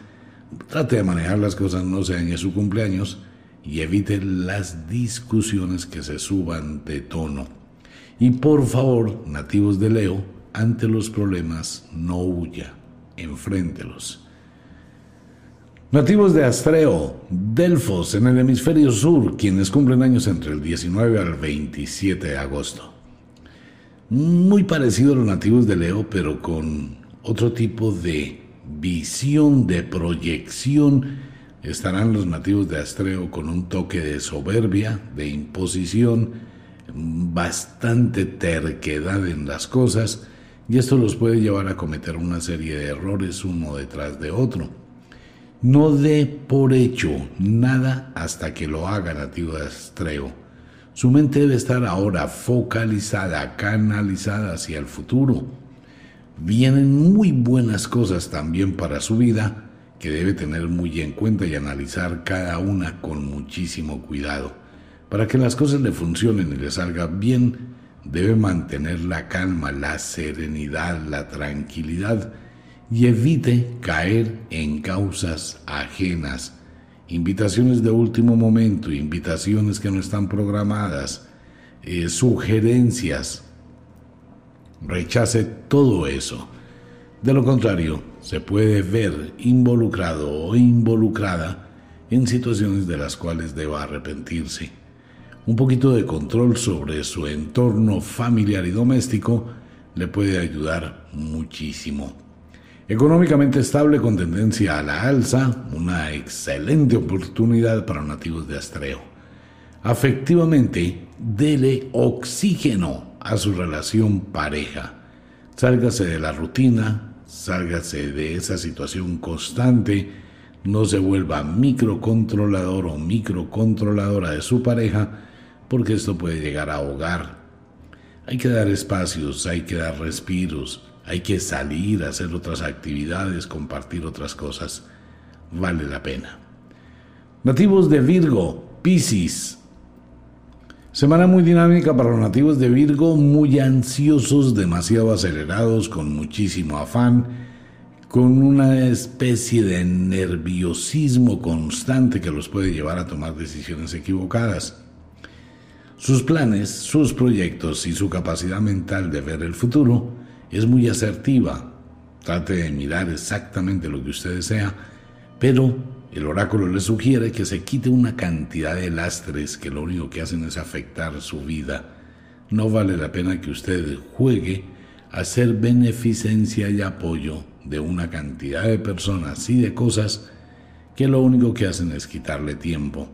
Trate de manejar las cosas, no se dañe su cumpleaños y evite las discusiones que se suban de tono. Y por favor, nativos de Leo, ante los problemas no huya, enfréntelos. Nativos de Astreo, Delfos, en el hemisferio sur, quienes cumplen años entre el 19 al 27 de agosto muy parecido a los nativos de Leo, pero con otro tipo de visión, de proyección. Estarán los nativos de Astreo con un toque de soberbia, de imposición. bastante terquedad en las cosas y esto los puede llevar a cometer una serie de errores uno detrás de otro. No dé por hecho nada hasta que lo haga nativo de Astreo. Su mente debe estar ahora focalizada, canalizada hacia el futuro. Vienen muy buenas cosas también para su vida que debe tener muy en cuenta y analizar cada una con muchísimo cuidado. Para que las cosas le funcionen y le salgan bien, debe mantener la calma, la serenidad, la tranquilidad y evite caer en causas ajenas, invitaciones de último momento, invitaciones que no están programadas, eh, sugerencias. Rechace todo eso. De lo contrario, se puede ver involucrado o involucrada en situaciones de las cuales deba arrepentirse un poquito de control sobre su entorno familiar y doméstico le puede ayudar muchísimo. Económicamente estable con tendencia a la alza, una excelente oportunidad para nativos de Astreo. Afectivamente, dele oxígeno a su relación pareja. Sálgase de la rutina, sálgase de esa situación constante, no se vuelva microcontrolador o microcontroladora de su pareja, porque esto puede llegar a ahogar. Hay que dar espacios, hay que dar respiros, hay que salir hacer otras actividades, compartir otras cosas. Vale la pena. Nativos de Virgo, Piscis. Semana muy dinámica para los nativos de Virgo, muy ansiosos, demasiado acelerados, con muchísimo afán, con una especie de nerviosismo constante que los puede llevar a tomar decisiones equivocadas. Sus planes, sus proyectos y su capacidad mental de ver el futuro es muy asertiva. Trate de mirar exactamente lo que usted desea, pero el oráculo le sugiere que se quite una cantidad de lastres que lo único que hacen es afectar su vida. No vale la pena que usted juegue a ser beneficencia y apoyo de una cantidad de personas y de cosas que lo único que hacen es quitarle tiempo.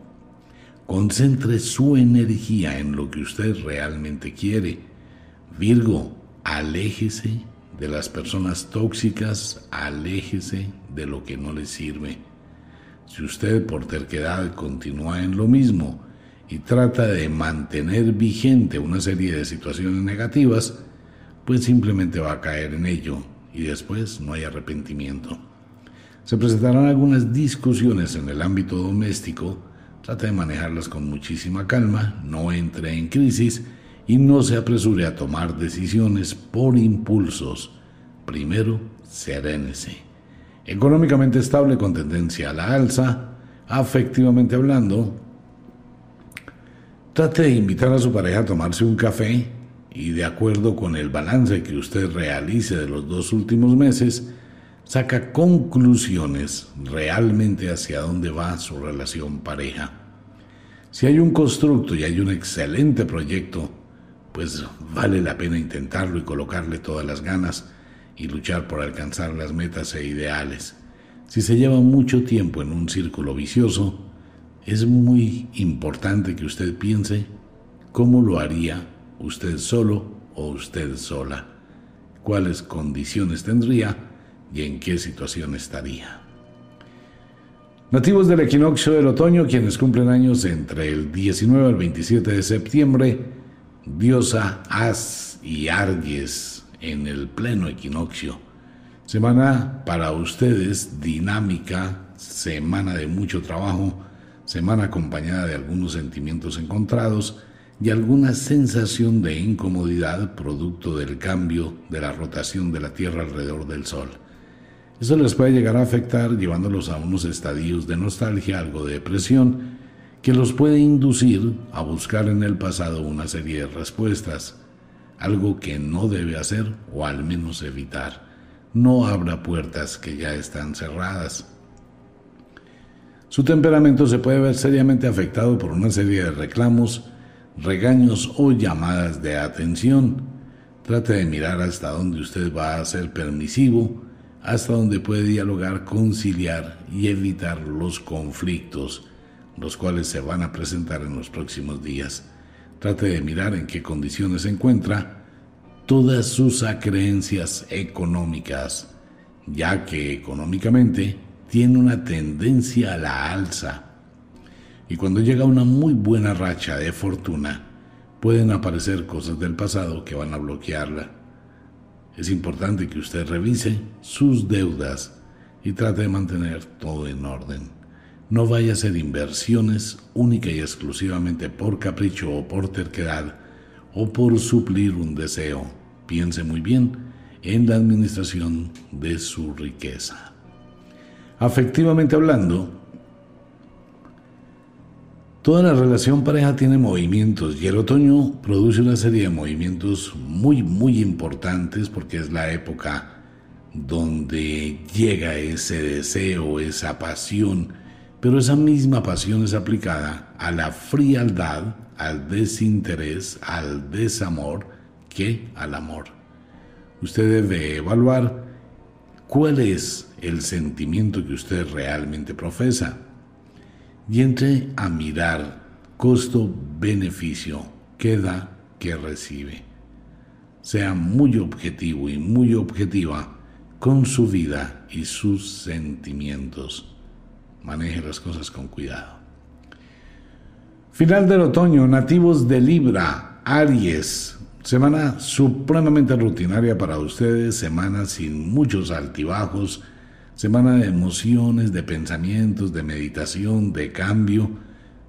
Concentre su energía en lo que usted realmente quiere. Virgo, aléjese de las personas tóxicas, aléjese de lo que no le sirve. Si usted por terquedad continúa en lo mismo y trata de mantener vigente una serie de situaciones negativas, pues simplemente va a caer en ello y después no hay arrepentimiento. Se presentarán algunas discusiones en el ámbito doméstico Trate de manejarlas con muchísima calma, no entre en crisis y no se apresure a tomar decisiones por impulsos. Primero, serénese. Económicamente estable con tendencia a la alza, afectivamente hablando, trate de invitar a su pareja a tomarse un café y de acuerdo con el balance que usted realice de los dos últimos meses, saca conclusiones realmente hacia dónde va su relación pareja. Si hay un constructo y hay un excelente proyecto, pues vale la pena intentarlo y colocarle todas las ganas y luchar por alcanzar las metas e ideales. Si se lleva mucho tiempo en un círculo vicioso, es muy importante que usted piense cómo lo haría usted solo o usted sola, cuáles condiciones tendría y en qué situación estaría. Nativos del equinoccio del otoño, quienes cumplen años entre el 19 al 27 de septiembre, diosa As y Arges en el pleno equinoccio. Semana para ustedes dinámica, semana de mucho trabajo, semana acompañada de algunos sentimientos encontrados y alguna sensación de incomodidad producto del cambio de la rotación de la Tierra alrededor del Sol. Eso les puede llegar a afectar llevándolos a unos estadios de nostalgia, algo de depresión, que los puede inducir a buscar en el pasado una serie de respuestas, algo que no debe hacer o al menos evitar. No abra puertas que ya están cerradas. Su temperamento se puede ver seriamente afectado por una serie de reclamos, regaños o llamadas de atención. Trate de mirar hasta dónde usted va a ser permisivo, hasta donde puede dialogar, conciliar y evitar los conflictos, los cuales se van a presentar en los próximos días. Trate de mirar en qué condiciones se encuentra todas sus acreencias económicas, ya que económicamente tiene una tendencia a la alza. Y cuando llega una muy buena racha de fortuna, pueden aparecer cosas del pasado que van a bloquearla. Es importante que usted revise sus deudas y trate de mantener todo en orden. No vaya a hacer inversiones única y exclusivamente por capricho o por terquedad o por suplir un deseo. Piense muy bien en la administración de su riqueza. Afectivamente hablando, toda la relación pareja tiene movimientos y el otoño produce una serie de movimientos muy, muy importantes porque es la época donde llega ese deseo, esa pasión, pero esa misma pasión es aplicada a la frialdad, al desinterés, al desamor, que al amor. Usted debe evaluar cuál es el sentimiento que usted realmente profesa y entre a mirar costo-beneficio, qué da, qué recibe. Sea muy objetivo y muy objetiva con su vida y sus sentimientos. Maneje las cosas con cuidado. Final del otoño, nativos de Libra, Aries. Semana supremamente rutinaria para ustedes, semana sin muchos altibajos, semana de emociones, de pensamientos, de meditación, de cambio,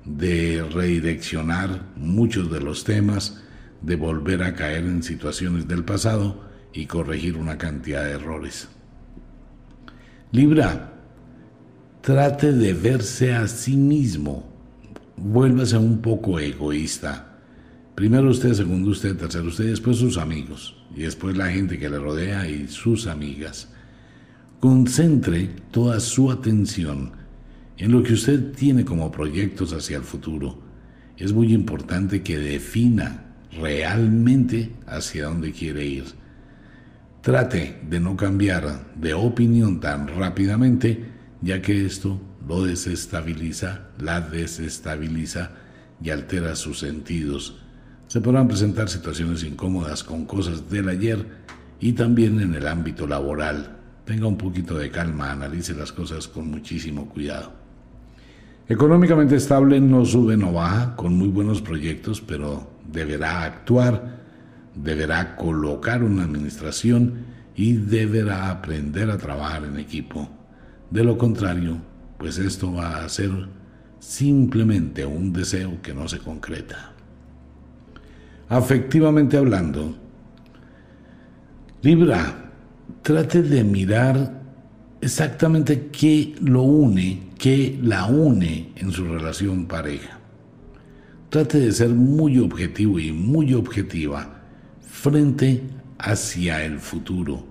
de redireccionar muchos de los temas, de volver a caer en situaciones del pasado y corregir una cantidad de errores. Libra, trate de verse a sí mismo, vuélvase un poco egoísta. Primero usted, segundo usted, tercero usted, después sus amigos, y después la gente que le rodea y sus amigas. Concentre toda su atención en lo que usted tiene como proyectos hacia el futuro. Es muy importante que defina realmente hacia dónde quiere ir. Trate de no cambiar de opinión tan rápidamente, ya que esto lo desestabiliza, la desestabiliza y altera sus sentidos. Se podrán presentar situaciones incómodas con cosas del ayer y también en el ámbito laboral. Tenga un poquito de calma, analice las cosas con muchísimo cuidado. Económicamente estable, no sube, no baja, con muy buenos proyectos, pero deberá actuar deberá colocar una administración y deberá aprender a trabajar en equipo. De lo contrario, pues esto va a ser simplemente un deseo que no se concreta. Afectivamente hablando, Libra, trate de mirar exactamente qué lo une, qué la une en su relación pareja. Trate de ser muy objetivo y muy objetiva frente hacia el futuro.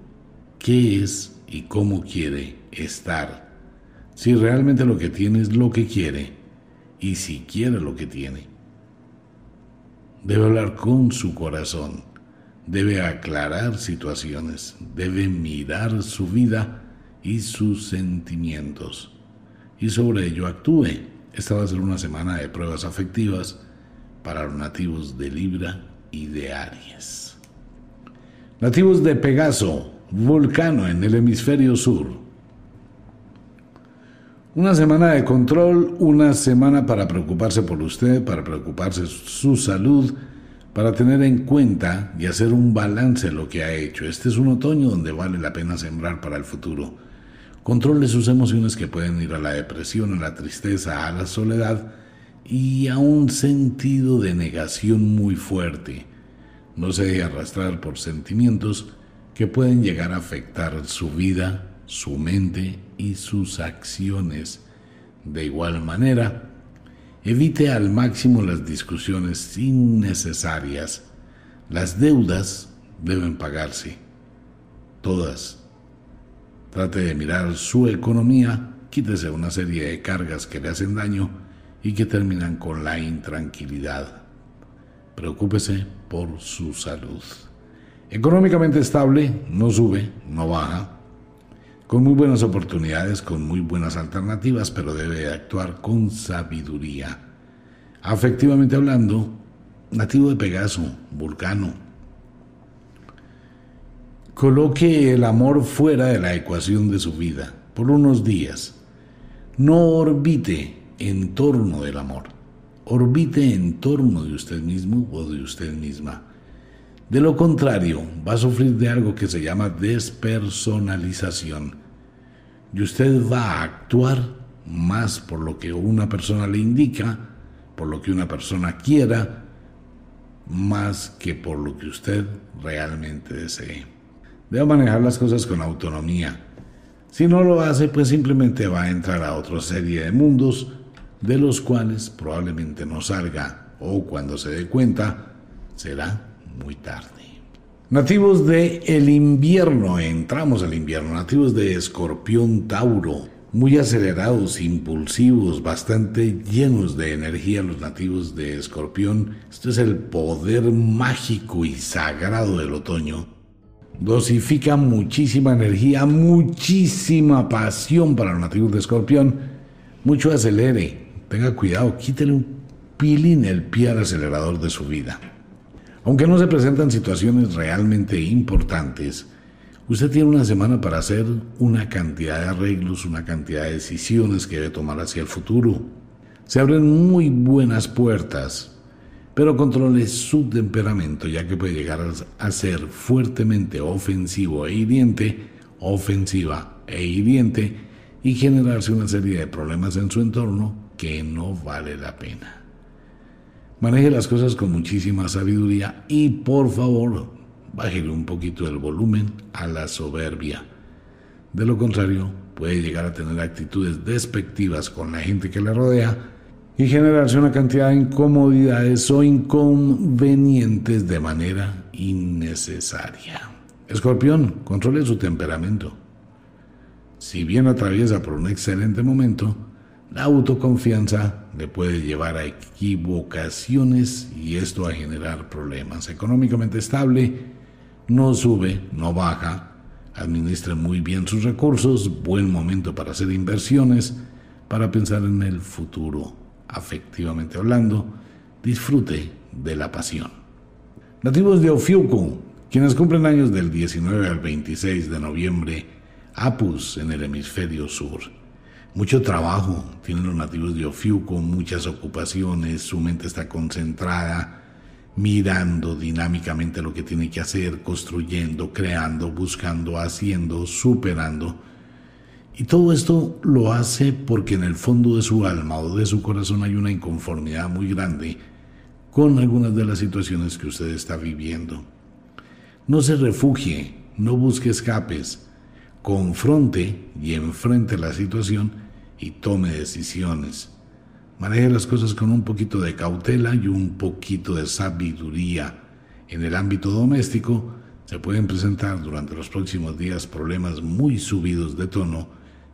¿Qué es y cómo quiere estar? Si realmente lo que tiene es lo que quiere y si quiere lo que tiene. Debe hablar con su corazón, debe aclarar situaciones, debe mirar su vida y sus sentimientos. Y sobre ello actúe. Esta va a ser una semana de pruebas afectivas para los nativos de Libra y de Aries. Nativos de Pegaso, Vulcano en el hemisferio sur. Una semana de control, una semana para preocuparse por usted, para preocuparse su salud, para tener en cuenta y hacer un balance de lo que ha hecho. Este es un otoño donde vale la pena sembrar para el futuro. Controle sus emociones que pueden ir a la depresión, a la tristeza, a la soledad y a un sentido de negación muy fuerte no se deje arrastrar por sentimientos que pueden llegar a afectar su vida, su mente y sus acciones. De igual manera, evite al máximo las discusiones innecesarias. Las deudas deben pagarse. Todas. Trate de mirar su economía, quítese una serie de cargas que le hacen daño y que terminan con la intranquilidad. Preocúpese por su salud. Económicamente estable, no sube, no baja, con muy buenas oportunidades, con muy buenas alternativas, pero debe actuar con sabiduría. Afectivamente hablando, nativo de Pegaso, Vulcano. Coloque el amor fuera de la ecuación de su vida por unos días. No orbite en torno del amor. Orbite en torno de usted mismo o de usted misma. De lo contrario, va a sufrir de algo que se llama despersonalización. Y usted va a actuar más por lo que una persona le indica, por lo que una persona quiera, más que por lo que usted realmente desee. Debe manejar las cosas con autonomía. Si no lo hace, pues simplemente va a entrar a otra serie de mundos de los cuales probablemente no salga o cuando se dé cuenta será muy tarde. Nativos de el invierno, entramos al invierno, nativos de Escorpión Tauro, muy acelerados, impulsivos, bastante llenos de energía los nativos de Escorpión. Esto es el poder mágico y sagrado del otoño. Dosifica muchísima energía, muchísima pasión para los nativos de Escorpión. Mucho acelere, tenga cuidado, quítele un pilín el pie al acelerador de su vida. Aunque no se presentan situaciones realmente importantes, Usted tiene una semana para hacer una cantidad de arreglos, una cantidad de decisiones que debe tomar hacia el futuro. Se abren muy buenas puertas, pero controle su temperamento ya que puede llegar a ser fuertemente ofensivo e hiriente, ofensiva e hiriente y generarse una serie de problemas en su entorno que no vale la pena. Maneje las cosas con muchísima sabiduría y por favor bájele un poquito el volumen a la soberbia. De lo contrario, puede llegar a tener actitudes despectivas con la gente que le rodea y generarse una cantidad de incomodidades o inconvenientes de manera innecesaria. Escorpión, controle su temperamento. Si bien atraviesa por un excelente momento, la autoconfianza le puede llevar a equivocaciones y esto a generar problemas. Económicamente estable, no sube, no baja, administre muy bien sus recursos, buen momento para hacer inversiones, para pensar en el futuro. Afectivamente hablando, disfrute de la pasión. Nativos de Ofiuco, quienes cumplen años del 19 al 26 de noviembre, Apus en el hemisferio sur. Mucho trabajo tienen los nativos de Ofiuco, muchas ocupaciones, su mente está concentrada, mirando dinámicamente lo que tiene que hacer, construyendo, creando, buscando, haciendo, superando. Y todo esto lo hace porque en el fondo de su alma o de su corazón hay una inconformidad muy grande con algunas de las situaciones que usted está viviendo. No se refugie, no busque escapes, confronte y enfrente la situación y tome decisiones. Maneje las cosas con un poquito de cautela y un poquito de sabiduría. En el ámbito doméstico se pueden presentar durante los próximos días problemas muy subidos de tono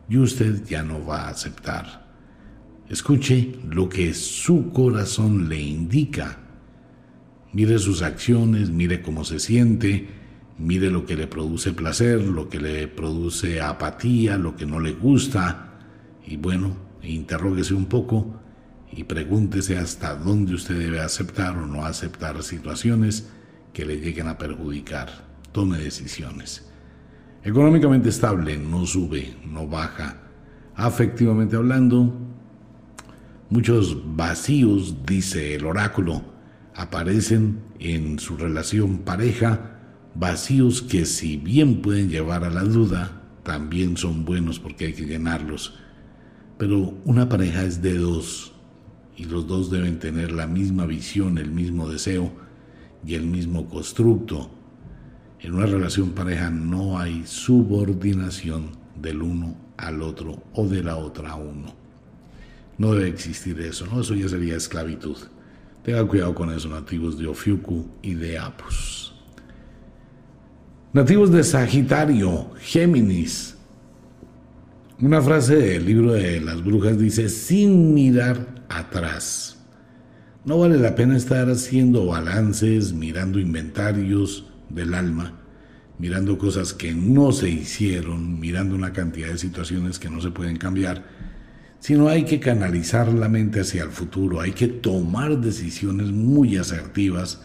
y usted ya no va a aceptar. Escuche lo que su corazón le indica. Mire sus acciones, mire cómo se siente, mire lo que le produce placer, lo que le produce apatía, lo que no le gusta. Y bueno, interróguese un poco y pregúntese hasta dónde usted debe aceptar o no aceptar situaciones que le lleguen a perjudicar. Tome decisiones. Económicamente estable, no sube, no baja. Afectivamente hablando, muchos vacíos, dice el oráculo, aparecen en su relación pareja, vacíos que si bien pueden llevar a la duda, también son buenos porque hay que llenarlos. Pero una pareja es de dos, y los dos deben tener la misma visión, el mismo deseo y el mismo constructo. En una relación pareja no hay subordinación del uno al otro o de la otra a uno. No debe existir eso, ¿no? Eso ya sería esclavitud. Tenga cuidado con eso, nativos de Ofiuku y de Apus. Nativos de Sagitario, Géminis. Una frase del libro de las brujas dice, sin mirar atrás. No vale la pena estar haciendo balances, mirando inventarios del alma, mirando cosas que no se hicieron, mirando una cantidad de situaciones que no se pueden cambiar, sino hay que canalizar la mente hacia el futuro, hay que tomar decisiones muy asertivas,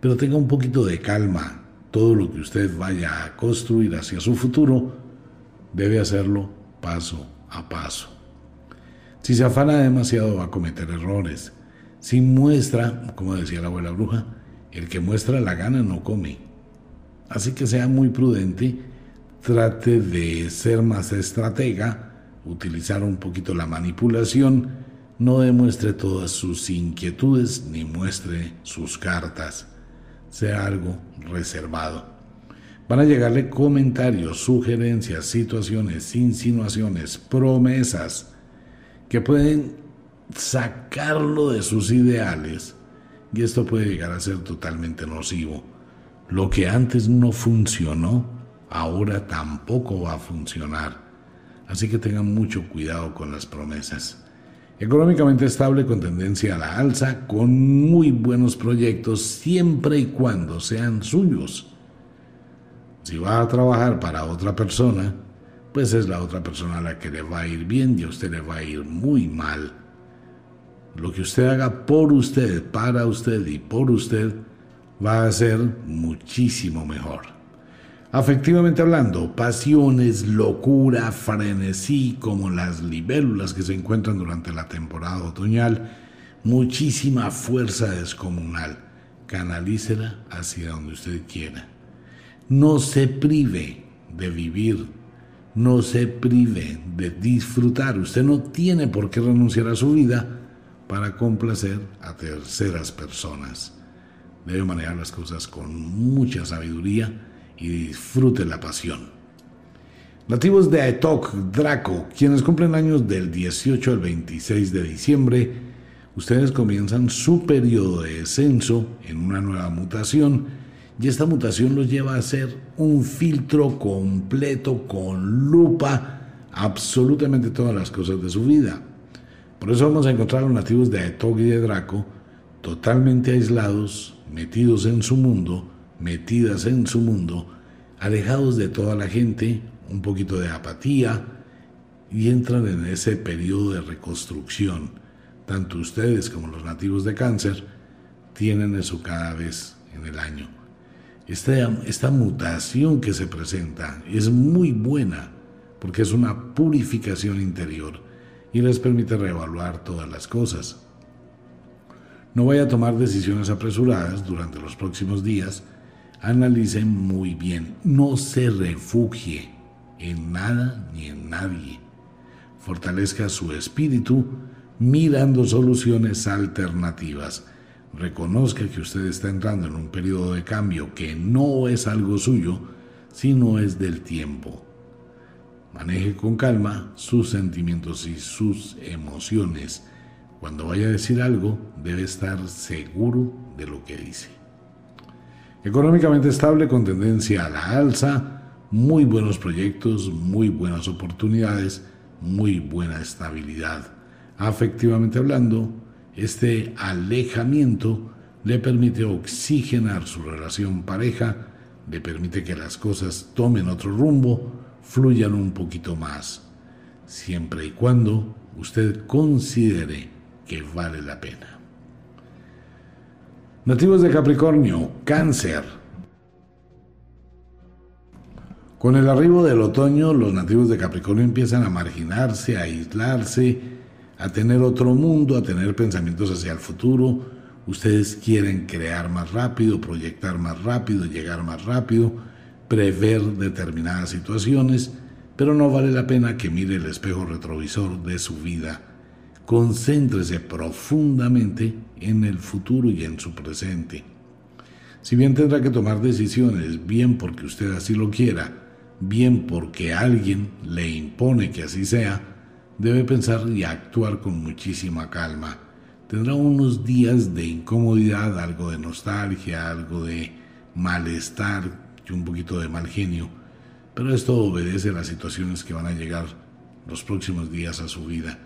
pero tenga un poquito de calma. Todo lo que usted vaya a construir hacia su futuro debe hacerlo paso a paso. Si se afana demasiado va a cometer errores. Si muestra, como decía la abuela bruja, el que muestra la gana no come. Así que sea muy prudente, trate de ser más estratega, utilizar un poquito la manipulación, no demuestre todas sus inquietudes ni muestre sus cartas. Sea algo reservado. Van a llegarle comentarios, sugerencias, situaciones, insinuaciones, promesas que pueden sacarlo de sus ideales y esto puede llegar a ser totalmente nocivo. Lo que antes no funcionó, ahora tampoco va a funcionar. Así que tengan mucho cuidado con las promesas. Económicamente estable con tendencia a la alza, con muy buenos proyectos siempre y cuando sean suyos. Si va a trabajar para otra persona, pues es la otra persona a la que le va a ir bien y a usted le va a ir muy mal. Lo que usted haga por usted, para usted y por usted va a ser muchísimo mejor. Afectivamente hablando, pasiones, locura, frenesí, como las libélulas que se encuentran durante la temporada otoñal, muchísima fuerza descomunal. Canalícela hacia donde usted quiera. No se prive de vivir, no se prive de disfrutar. Usted no tiene por qué renunciar a su vida para complacer a terceras personas. Debe manejar las cosas con mucha sabiduría y disfrute la pasión. Nativos de Aetok, Draco, quienes cumplen años del 18 al 26 de diciembre, ustedes comienzan su periodo de descenso en una nueva mutación y esta mutación los lleva a hacer un filtro completo con lupa absolutamente todas las cosas de su vida. Por eso vamos a encontrar a los nativos de Aetog y de Draco totalmente aislados, metidos en su mundo, metidas en su mundo, alejados de toda la gente, un poquito de apatía, y entran en ese periodo de reconstrucción. Tanto ustedes como los nativos de cáncer tienen eso cada vez en el año. Esta, esta mutación que se presenta es muy buena porque es una purificación interior y les permite reevaluar todas las cosas. No vaya a tomar decisiones apresuradas durante los próximos días. Analicen muy bien. No se refugie en nada ni en nadie. Fortalezca su espíritu mirando soluciones alternativas. Reconozca que usted está entrando en un periodo de cambio que no es algo suyo, sino es del tiempo. Maneje con calma sus sentimientos y sus emociones. Cuando vaya a decir algo, debe estar seguro de lo que dice. Económicamente estable con tendencia a la alza, muy buenos proyectos, muy buenas oportunidades, muy buena estabilidad. Afectivamente hablando, este alejamiento le permite oxigenar su relación pareja, le permite que las cosas tomen otro rumbo, fluyan un poquito más, siempre y cuando usted considere que vale la pena. Nativos de Capricornio, cáncer. Con el arribo del otoño, los nativos de Capricornio empiezan a marginarse, a aislarse, a tener otro mundo, a tener pensamientos hacia el futuro. Ustedes quieren crear más rápido, proyectar más rápido, llegar más rápido prever determinadas situaciones, pero no vale la pena que mire el espejo retrovisor de su vida. Concéntrese profundamente en el futuro y en su presente. Si bien tendrá que tomar decisiones, bien porque usted así lo quiera, bien porque alguien le impone que así sea, debe pensar y actuar con muchísima calma. Tendrá unos días de incomodidad, algo de nostalgia, algo de malestar un poquito de mal genio, pero esto obedece a las situaciones que van a llegar los próximos días a su vida.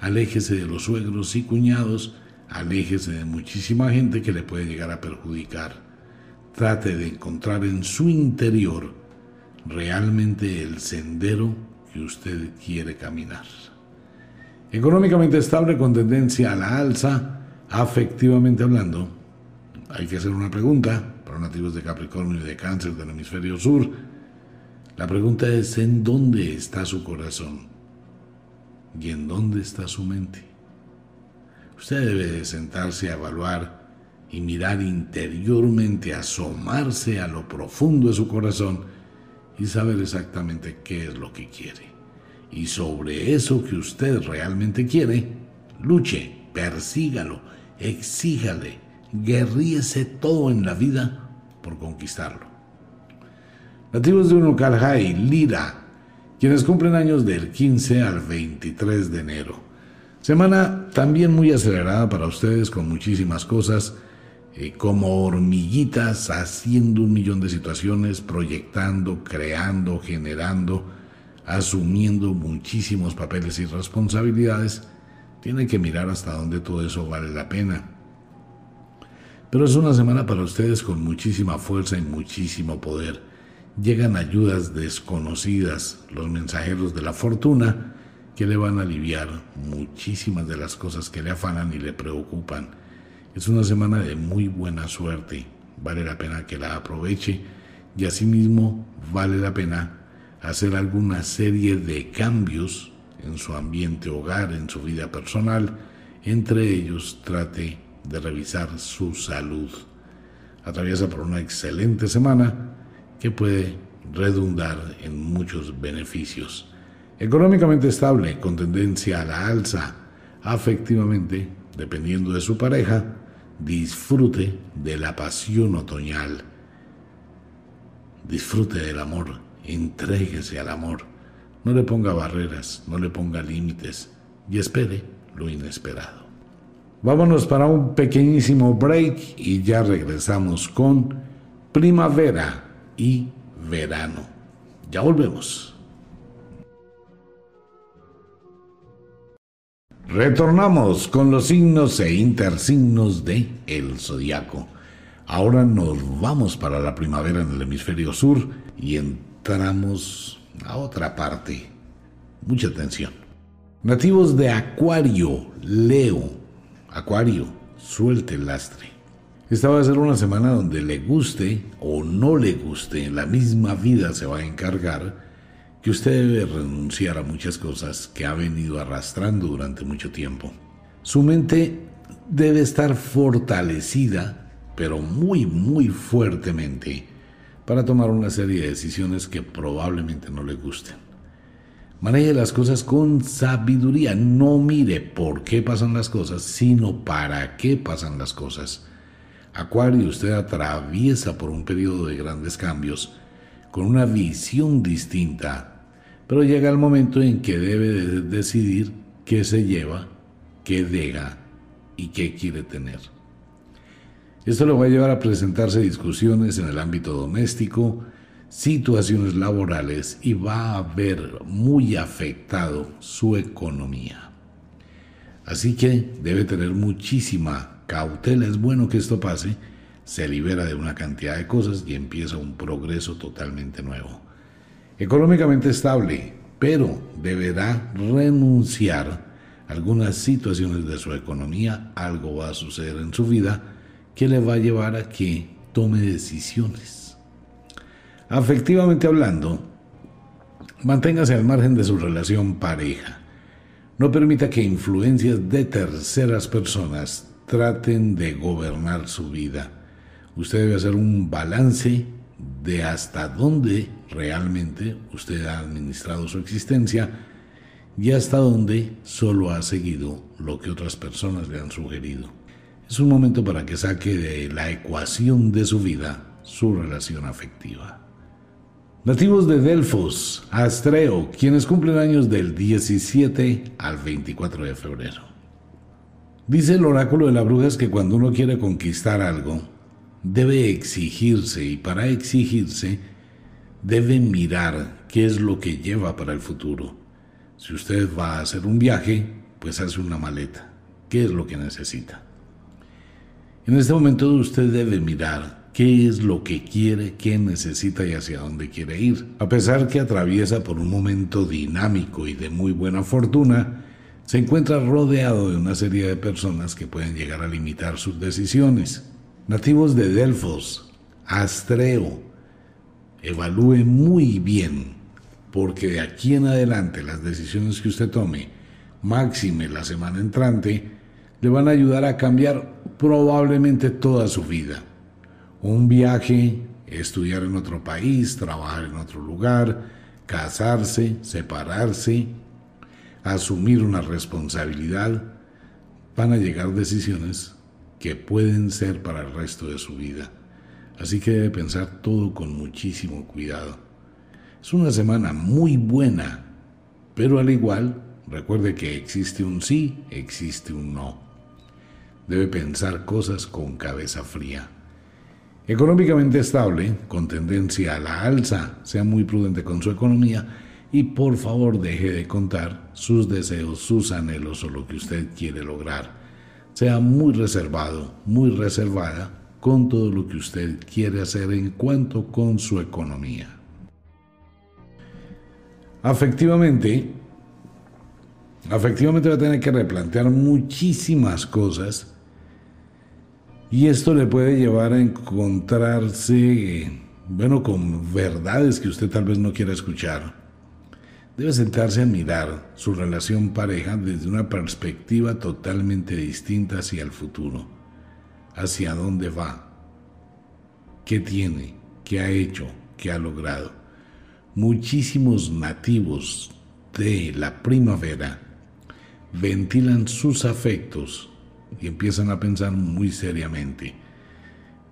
Aléjese de los suegros y cuñados, aléjese de muchísima gente que le puede llegar a perjudicar. Trate de encontrar en su interior realmente el sendero que usted quiere caminar. Económicamente estable con tendencia a la alza, afectivamente hablando. Hay que hacer una pregunta para nativos de Capricornio y de Cáncer del hemisferio sur. La pregunta es, ¿en dónde está su corazón? ¿Y en dónde está su mente? Usted debe sentarse a evaluar y mirar interiormente, asomarse a lo profundo de su corazón y saber exactamente qué es lo que quiere. Y sobre eso que usted realmente quiere, luche, persígalo, exíjale, guerríese todo en la vida por conquistarlo. Nativos de Unucalhai, Lira, quienes cumplen años del 15 al 23 de enero. Semana también muy acelerada para ustedes con muchísimas cosas, eh, como hormiguitas haciendo un millón de situaciones, proyectando, creando, generando, asumiendo muchísimos papeles y responsabilidades, tiene que mirar hasta dónde todo eso vale la pena. Pero es una semana para ustedes con muchísima fuerza y muchísimo poder. Llegan ayudas desconocidas, los mensajeros de la fortuna, que le van a aliviar muchísimas de las cosas que le afanan y le preocupan. Es una semana de muy buena suerte. Vale la pena que la aproveche y asimismo vale la pena hacer alguna serie de cambios en su ambiente hogar, en su vida personal. Entre ellos trate de revisar su salud. Atraviesa por una excelente semana que puede redundar en muchos beneficios. Económicamente estable, con tendencia a la alza, afectivamente, dependiendo de su pareja, disfrute de la pasión otoñal. Disfrute del amor Entréguese al amor. No le ponga barreras, no le ponga límites y espere lo inesperado. Vámonos para un pequeñísimo break y ya regresamos con primavera y verano. Ya volvemos. Retornamos con los signos e intersignos de el zodiaco. Ahora nos vamos para la primavera en el hemisferio sur y en a otra parte. Mucha atención. Nativos de Acuario, Leo. Acuario, suelte el lastre. Esta va a ser una semana donde le guste o no le guste, la misma vida se va a encargar que usted debe renunciar a muchas cosas que ha venido arrastrando durante mucho tiempo. Su mente debe estar fortalecida, pero muy, muy fuertemente para tomar una serie de decisiones que probablemente no le gusten. Maneje las cosas con sabiduría, no mire por qué pasan las cosas, sino para qué pasan las cosas. Acuario, usted atraviesa por un periodo de grandes cambios con una visión distinta, pero llega el momento en que debe de decidir qué se lleva, qué deja y qué quiere tener. Esto lo va a llevar a presentarse discusiones en el ámbito doméstico, situaciones laborales y va a ver muy afectado su economía. Así que debe tener muchísima cautela. Es bueno que esto pase. Se libera de una cantidad de cosas y empieza un progreso totalmente nuevo. Económicamente estable, pero deberá renunciar a algunas situaciones de su economía. Algo va a suceder en su vida que le va a llevar a que tome decisiones. Afectivamente hablando, manténgase al margen de su relación pareja. No permita que influencias de terceras personas traten de gobernar su vida. Usted debe hacer un balance de hasta dónde realmente usted ha administrado su existencia y hasta dónde solo ha seguido lo que otras personas le han sugerido. Es un momento para que saque de la ecuación de su vida su relación afectiva. Nativos de Delfos, Astreo, quienes cumplen años del 17 al 24 de febrero. Dice el oráculo de la bruja que cuando uno quiere conquistar algo, debe exigirse y para exigirse debe mirar qué es lo que lleva para el futuro. Si usted va a hacer un viaje, pues hace una maleta. ¿Qué es lo que necesita? En este momento usted debe mirar qué es lo que quiere, qué necesita y hacia dónde quiere ir. A pesar que atraviesa por un momento dinámico y de muy buena fortuna, se encuentra rodeado de una serie de personas que pueden llegar a limitar sus decisiones. Nativos de Delfos, Astreo, evalúe muy bien, porque de aquí en adelante las decisiones que usted tome, máxime la semana entrante, le van a ayudar a cambiar probablemente toda su vida. Un viaje, estudiar en otro país, trabajar en otro lugar, casarse, separarse, asumir una responsabilidad, van a llegar decisiones que pueden ser para el resto de su vida. Así que debe pensar todo con muchísimo cuidado. Es una semana muy buena, pero al igual, recuerde que existe un sí, existe un no. Debe pensar cosas con cabeza fría. Económicamente estable, con tendencia a la alza, sea muy prudente con su economía y por favor deje de contar sus deseos, sus anhelos o lo que usted quiere lograr. Sea muy reservado, muy reservada con todo lo que usted quiere hacer en cuanto con su economía. Afectivamente, afectivamente va a tener que replantear muchísimas cosas y esto le puede llevar a encontrarse, bueno, con verdades que usted tal vez no quiera escuchar. Debe sentarse a mirar su relación pareja desde una perspectiva totalmente distinta hacia el futuro hacia dónde va, qué tiene, qué ha hecho, qué ha logrado. Muchísimos nativos de la primavera ventilan sus afectos y empiezan a pensar muy seriamente.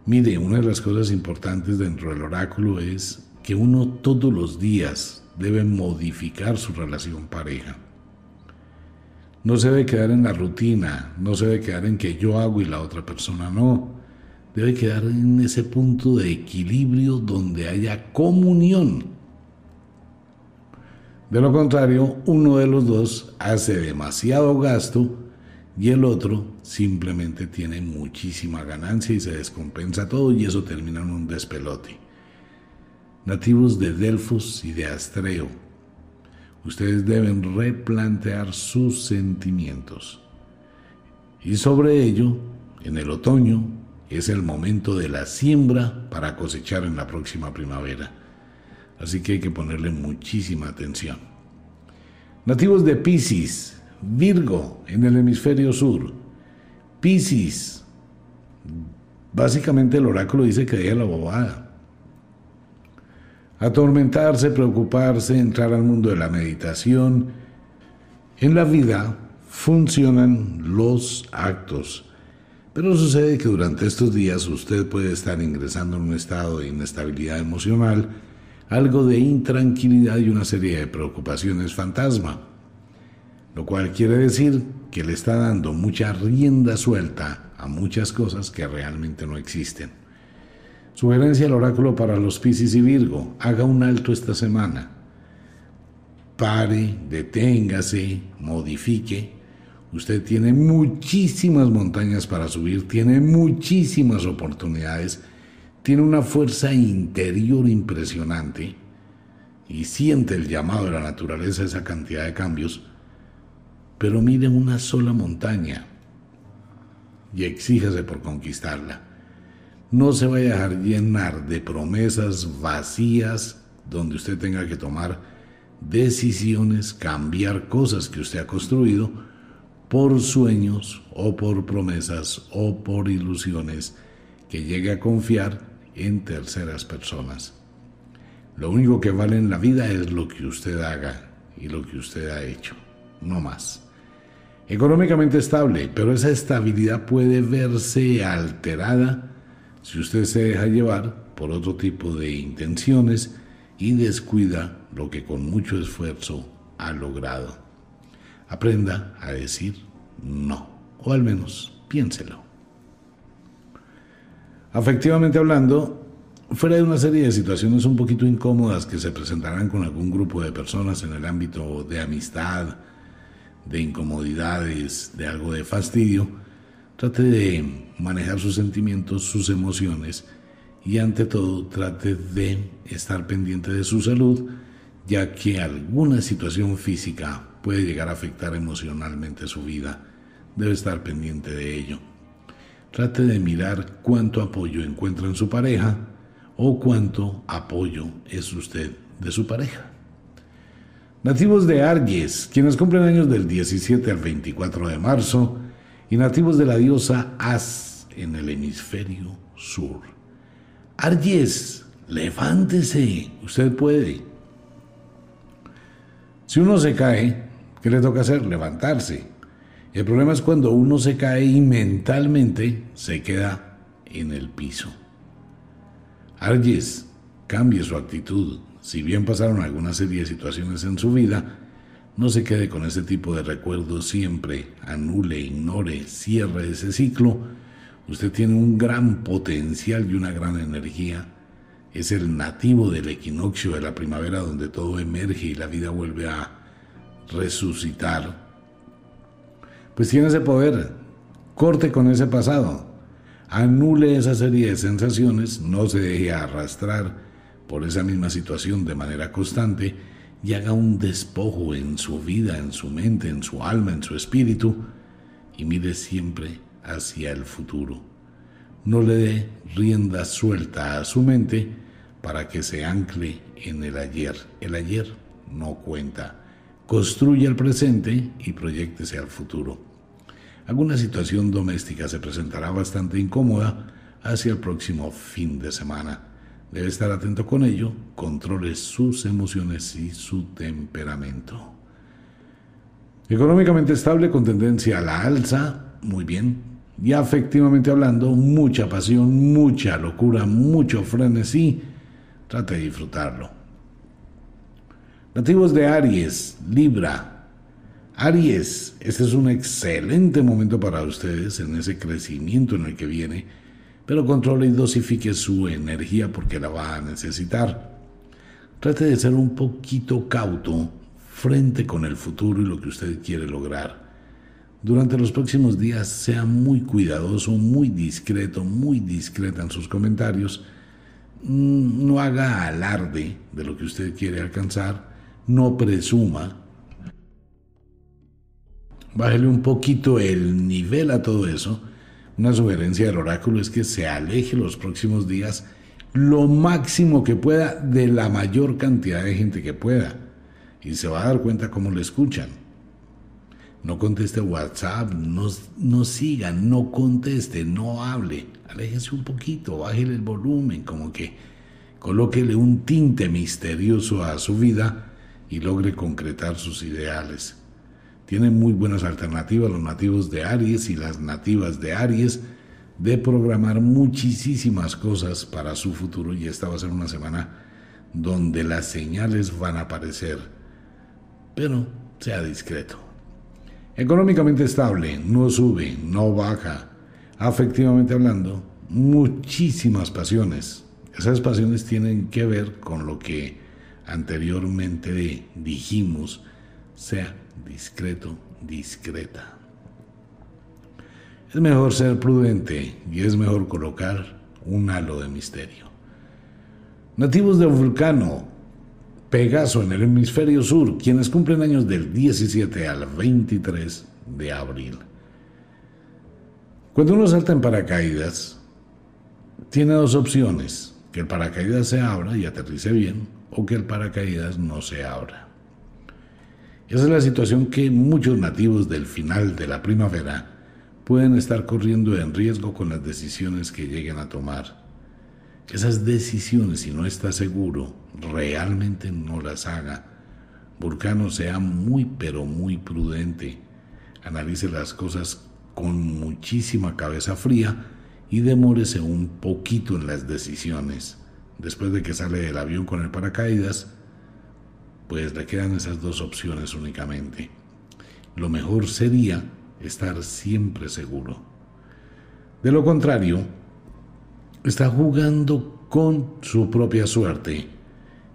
Mire, una de las cosas importantes dentro del oráculo es que uno todos los días debe modificar su relación pareja. No se debe quedar en la rutina, no se debe quedar en que yo hago y la otra persona no. Debe quedar en ese punto de equilibrio donde haya comunión. De lo contrario, uno de los dos hace demasiado gasto y el otro simplemente tiene muchísima ganancia y se descompensa todo y eso termina en un despelote. Nativos de Delfos y de Astreo ustedes deben replantear sus sentimientos. Y sobre ello, en el otoño es el momento de la siembra para cosechar en la próxima primavera. Así que hay que ponerle muchísima atención. Nativos de Pisces, Virgo, en el hemisferio sur. Pisces, básicamente el oráculo dice que deja la bobada atormentarse, preocuparse, entrar al mundo de la meditación. En la vida funcionan los actos, pero sucede que durante estos días usted puede estar ingresando en un estado de inestabilidad emocional, algo de intranquilidad y una serie de preocupaciones fantasma, lo cual quiere decir que le está dando mucha rienda suelta a muchas cosas que realmente no existen. Sugerencia del oráculo para los Piscis y Virgo. Haga un alto esta semana. Pare, deténgase, modifique. Usted tiene muchísimas montañas para subir, tiene muchísimas oportunidades, tiene una fuerza interior impresionante y siente el llamado de la naturaleza esa cantidad de cambios, pero mire una sola montaña y exíjase por conquistarla. No se vaya a dejar llenar de promesas vacías donde usted tenga que tomar decisiones, cambiar cosas que usted ha construido por sueños o por promesas o por ilusiones que llegue a confiar en terceras personas. Lo único que vale en la vida es lo que usted haga y lo que usted ha hecho, no más. Económicamente estable, pero esa estabilidad puede verse alterada si usted se deja llevar por otro tipo de intenciones y descuida lo que con mucho esfuerzo ha logrado. Aprenda a decir no, o al menos piénselo. Afectivamente hablando, fuera de una serie de situaciones un poquito incómodas que se presentarán con algún grupo de personas en el ámbito de amistad, de incomodidades, de algo de fastidio, trate de manejar sus sentimientos, sus emociones y ante todo trate de estar pendiente de su salud, ya que alguna situación física puede llegar a afectar emocionalmente su vida. Debe estar pendiente de ello. Trate de mirar cuánto apoyo encuentra en su pareja o cuánto apoyo es usted de su pareja. Nativos de Arges, quienes cumplen años del 17 al 24 de marzo, y nativos de la diosa As en el hemisferio sur. Arges, levántese, usted puede. Si uno se cae, ¿qué le toca hacer? Levantarse. El problema es cuando uno se cae y mentalmente se queda en el piso. Arges, cambie su actitud. Si bien pasaron alguna serie de situaciones en su vida, no se quede con ese tipo de recuerdos siempre. Anule, ignore, cierre ese ciclo. Usted tiene un gran potencial y una gran energía. Es el nativo del equinoccio de la primavera donde todo emerge y la vida vuelve a resucitar. Pues tiene ese poder. Corte con ese pasado. Anule esa serie de sensaciones. No se deje arrastrar por esa misma situación de manera constante y haga un despojo en su vida, en su mente, en su alma, en su espíritu y mire siempre hacia el futuro. No le dé rienda suelta a su mente para que se ancle en el ayer. El ayer no cuenta. Construya el presente y proyectese al futuro. Alguna situación doméstica se presentará bastante incómoda hacia el próximo fin de semana Debe estar atento con ello, controle sus emociones y su temperamento. Económicamente estable con tendencia a la alza, muy bien. Y afectivamente hablando, mucha pasión, mucha locura, mucho frenesí. Trate de disfrutarlo. Nativos de Aries, Libra. Aries, este es un excelente momento para ustedes en ese crecimiento en el que viene pero controle y dosifique su energía porque la va a necesitar. Trate de ser un poquito cauto frente con el futuro y lo que usted quiere lograr. Durante los próximos días sea muy cuidadoso, muy discreto, muy discreta en sus comentarios. Mm, no haga alarde de lo que usted quiere alcanzar, no presuma. Bájele un poquito el nivel a todo eso una sugerencia del oráculo es que se aleje los próximos días lo máximo que pueda de la mayor cantidad de gente que pueda. Y se va a dar cuenta cómo le escuchan. No conteste WhatsApp, no, no no conteste, no hable. Aléjese un poquito, bájele el volumen, como que colóquele un tinte misterioso a su vida y logre concretar sus ideales. Tienen muy buenas alternativas los nativos de Aries y las nativas de Aries de programar muchísimas cosas para su futuro y esta va a ser una semana donde las señales van a aparecer. Pero sea discreto. Económicamente estable, no sube, no baja. Afectivamente hablando, muchísimas pasiones. Esas pasiones tienen que ver con lo que anteriormente dijimos, sea discreto, discreta. Es mejor ser prudente y es mejor colocar un halo de misterio. Nativos de Vulcano, Pegaso en el hemisferio sur, quienes cumplen años del 17 al 23 de abril. Cuando uno salta en paracaídas, tiene dos opciones, que el paracaídas se abra y aterrice bien o que el paracaídas no se abra. Esa es la situación que muchos nativos del final de la primavera pueden estar corriendo en riesgo con las decisiones que lleguen a tomar. Esas decisiones, si no está seguro, realmente no las haga. Vulcano sea muy pero muy prudente. Analice las cosas con muchísima cabeza fría y demórese un poquito en las decisiones. Después de que sale del avión con el paracaídas, pues le quedan esas dos opciones únicamente. Lo mejor sería estar siempre seguro. De lo contrario, está jugando con su propia suerte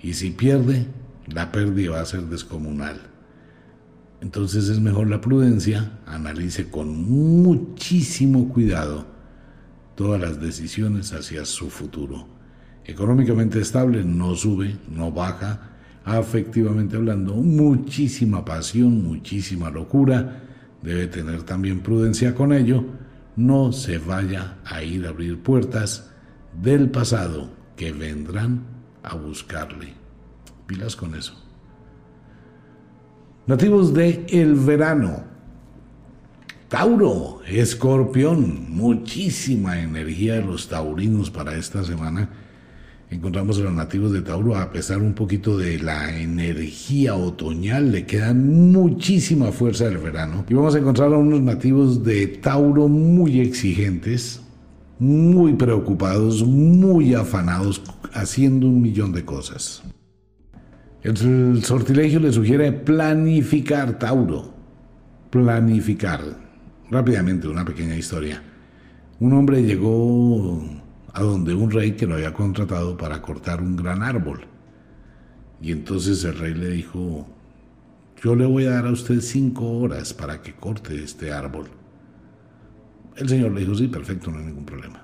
y si pierde, la pérdida va a ser descomunal. Entonces es mejor la prudencia, analice con muchísimo cuidado todas las decisiones hacia su futuro. Económicamente estable, no sube, no baja, afectivamente hablando, muchísima pasión, muchísima locura, debe tener también prudencia con ello, no se vaya a ir a abrir puertas del pasado que vendrán a buscarle. Pilas con eso. Nativos de el verano. Tauro, escorpión, muchísima energía de los taurinos para esta semana encontramos a los nativos de Tauro, a pesar un poquito de la energía otoñal, le quedan muchísima fuerza del verano. Y vamos a encontrar a unos nativos de Tauro muy exigentes, muy preocupados, muy afanados, haciendo un millón de cosas. El sortilegio le sugiere planificar, Tauro. Planificar. Rápidamente, una pequeña historia. Un hombre llegó a donde un rey que lo había contratado para cortar un gran árbol. Y entonces el rey le dijo, yo le voy a dar a usted cinco horas para que corte este árbol. El señor le dijo, sí, perfecto, no hay ningún problema.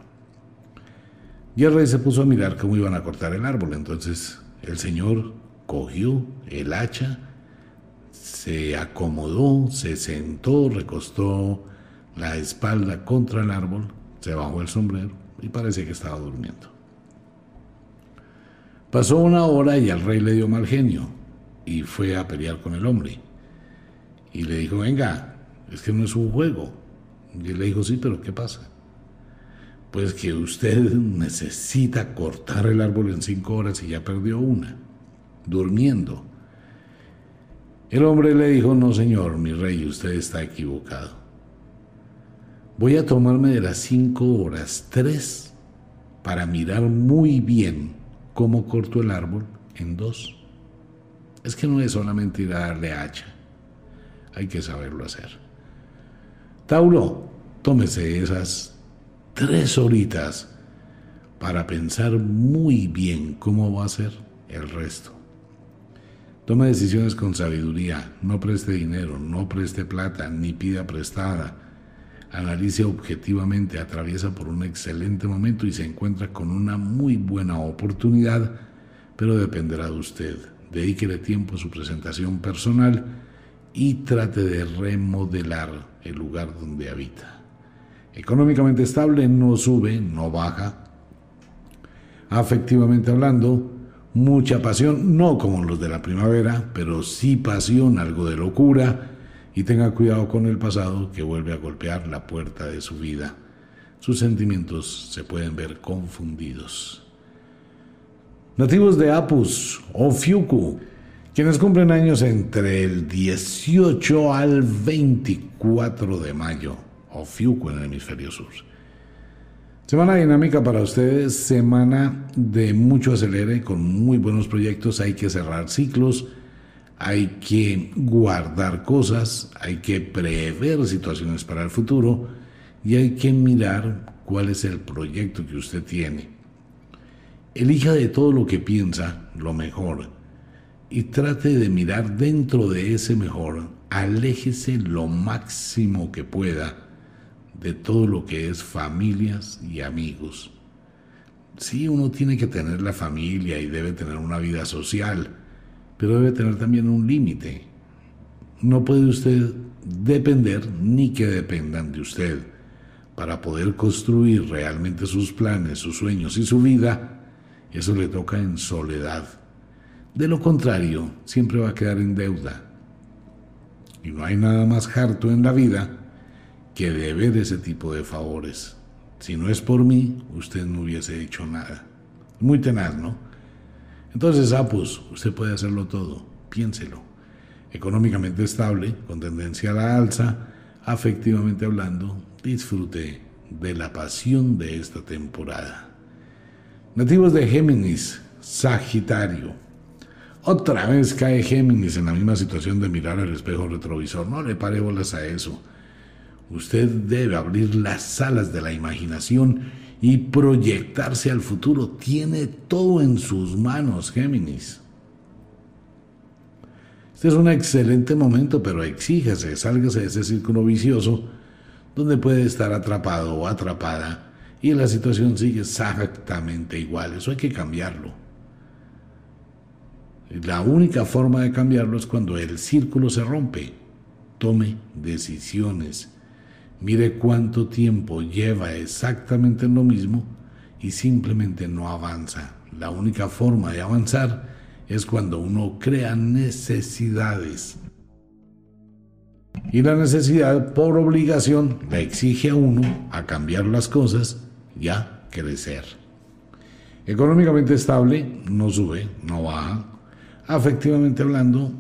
Y el rey se puso a mirar cómo iban a cortar el árbol. Entonces el señor cogió el hacha, se acomodó, se sentó, recostó la espalda contra el árbol, se bajó el sombrero y parece que estaba durmiendo. Pasó una hora y al rey le dio mal genio y fue a pelear con el hombre. Y le dijo, venga, es que no es un juego. Y le dijo, sí, pero ¿qué pasa? Pues que usted necesita cortar el árbol en cinco horas y ya perdió una, durmiendo. El hombre le dijo, no señor, mi rey, usted está equivocado. Voy a tomarme de las cinco horas tres para mirar muy bien cómo corto el árbol en dos. Es que no es solamente ir a darle hacha, hay que saberlo hacer. Tauro, tómese esas tres horitas para pensar muy bien cómo va a ser el resto. Tome decisiones con sabiduría, no preste dinero, no preste plata, ni pida prestada analice objetivamente, atraviesa por un excelente momento y se encuentra con una muy buena oportunidad, pero dependerá de usted. Dedíquele tiempo a su presentación personal y trate de remodelar el lugar donde habita. Económicamente estable, no sube, no baja. Afectivamente hablando, mucha pasión, no como los de la primavera, pero sí pasión, algo de locura y tenga cuidado con el pasado que vuelve a golpear la puerta de su vida. Sus sentimientos se pueden ver confundidos. Nativos de Apus o Fiuku, quienes cumplen años entre el 18 al 24 de mayo, o Fiuku en el hemisferio sur. Semana dinámica para ustedes, semana de mucho acelere, con muy buenos proyectos, hay que cerrar ciclos, hay que guardar cosas, hay que prever situaciones para el futuro y hay que mirar cuál es el proyecto que usted tiene. Elija de todo lo que piensa lo mejor y trate de mirar dentro de ese mejor, aléjese lo máximo que pueda de todo lo que es familias y amigos. Sí, uno tiene que tener la familia y debe tener una vida social, pero debe tener también un límite. No puede usted depender ni que dependan de usted. Para poder construir realmente sus planes, sus sueños y su vida, eso le toca en soledad. De lo contrario, siempre va a quedar en deuda. Y no hay nada más harto en la vida que deber ese tipo de favores. Si no es por mí, usted no hubiese hecho nada. Muy tenaz, ¿no? Entonces, ah, pues usted puede hacerlo todo, piénselo. Económicamente estable, con tendencia a la alza, afectivamente hablando, disfrute de la pasión de esta temporada. Nativos de Géminis, Sagitario. Otra vez cae Géminis en la misma situación de mirar el espejo retrovisor. No le pare bolas a eso. Usted debe abrir las alas de la imaginación y proyectarse al futuro. Tiene todo en sus manos, Géminis. Este es un excelente momento, pero exíjase, sálgase de ese círculo vicioso donde puede estar atrapado o atrapada y la situación sigue exactamente igual. Eso hay que cambiarlo. La única forma de cambiarlo es cuando el círculo se rompe. Tome decisiones. Mire cuánto tiempo lleva exactamente en lo mismo y simplemente no avanza. La única forma de avanzar es cuando uno crea necesidades. Y la necesidad por obligación la exige a uno a cambiar las cosas y a crecer. Económicamente estable, no sube, no baja. Afectivamente hablando,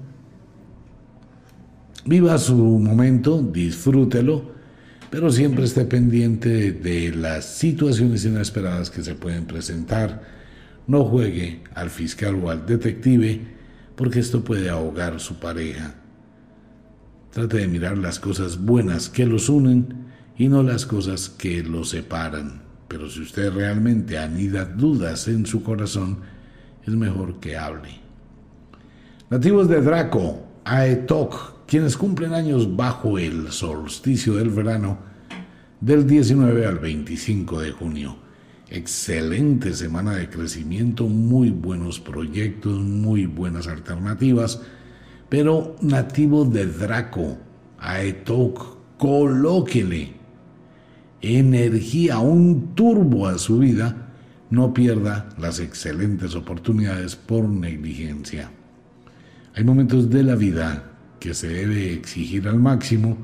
viva su momento, disfrútelo, pero siempre esté pendiente de las situaciones inesperadas que se pueden presentar. No juegue al fiscal o al detective, porque esto puede ahogar su pareja. Trate de mirar las cosas buenas que los unen y no las cosas que los separan. Pero si usted realmente anida dudas en su corazón, es mejor que hable. Nativos de Draco, Aetok, quienes cumplen años bajo el solsticio del verano del 19 al 25 de junio. Excelente semana de crecimiento, muy buenos proyectos, muy buenas alternativas, pero nativos de Draco, Aetok, colóquele energía, un turbo a su vida, no pierda las excelentes oportunidades por negligencia. Hay momentos de la vida que se debe exigir al máximo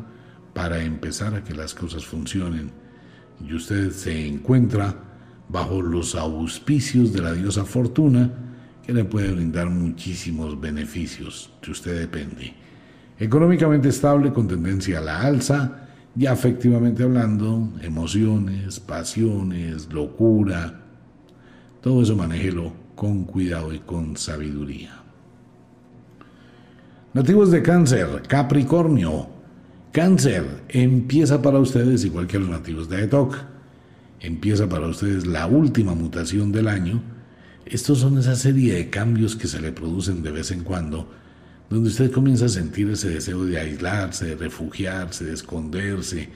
para empezar a que las cosas funcionen y usted se encuentra bajo los auspicios de la diosa Fortuna que le puede brindar muchísimos beneficios si usted depende. Económicamente estable con tendencia a la alza, ya afectivamente hablando, emociones, pasiones, locura, todo eso manéjelo con cuidado y con sabiduría. Nativos de cáncer, Capricornio. Cáncer empieza para ustedes, igual que los nativos de ETOC, empieza para ustedes la última mutación del año. Estos son esa serie de cambios que se le producen de vez en cuando donde usted comienza a sentir ese deseo de aislarse, de refugiarse, de esconderse,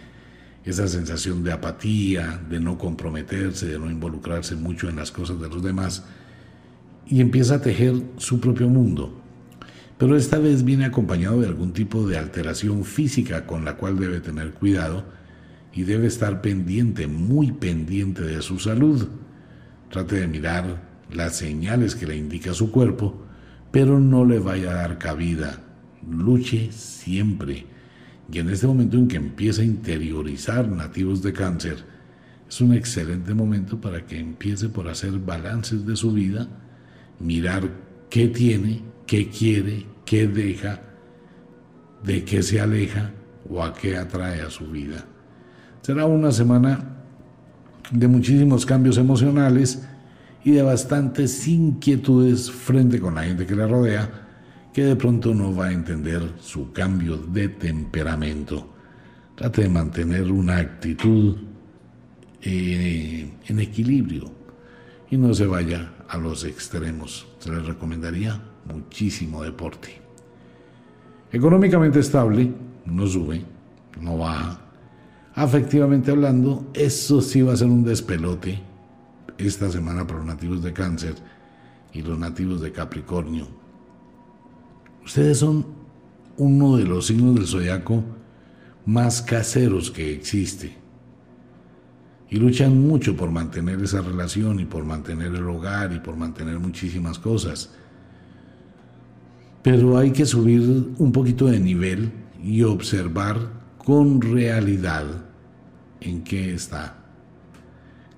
esa sensación de apatía, de no comprometerse, de no involucrarse mucho en las cosas de los demás, y empieza a tejer su propio mundo. Pero esta vez viene acompañado de algún tipo de alteración física con la cual debe tener cuidado y debe estar pendiente, muy pendiente de su salud. Trate de mirar las señales que le indica su cuerpo pero no le vaya a dar cabida. Luche siempre. Y en este momento en que empieza a interiorizar nativos de cáncer, es un excelente momento para que empiece por hacer balances de su vida, mirar qué tiene, qué quiere, qué deja, de qué se aleja o a qué atrae a su vida. Será una semana de muchísimos cambios emocionales y de bastantes inquietudes frente con la gente que le rodea, que de pronto no va a entender su cambio de temperamento. Trate de mantener una actitud eh, en equilibrio y no se vaya a los extremos. Se le recomendaría muchísimo deporte. Económicamente estable, no sube, no baja. Afectivamente hablando, eso sí va a ser un despelote esta semana para los nativos de cáncer y los nativos de Capricornio. Ustedes son uno de los signos del zodiaco más caseros que existe y luchan mucho por mantener esa relación y por mantener el hogar y por mantener muchísimas cosas. Pero hay que subir un poquito de nivel y observar con realidad en qué está.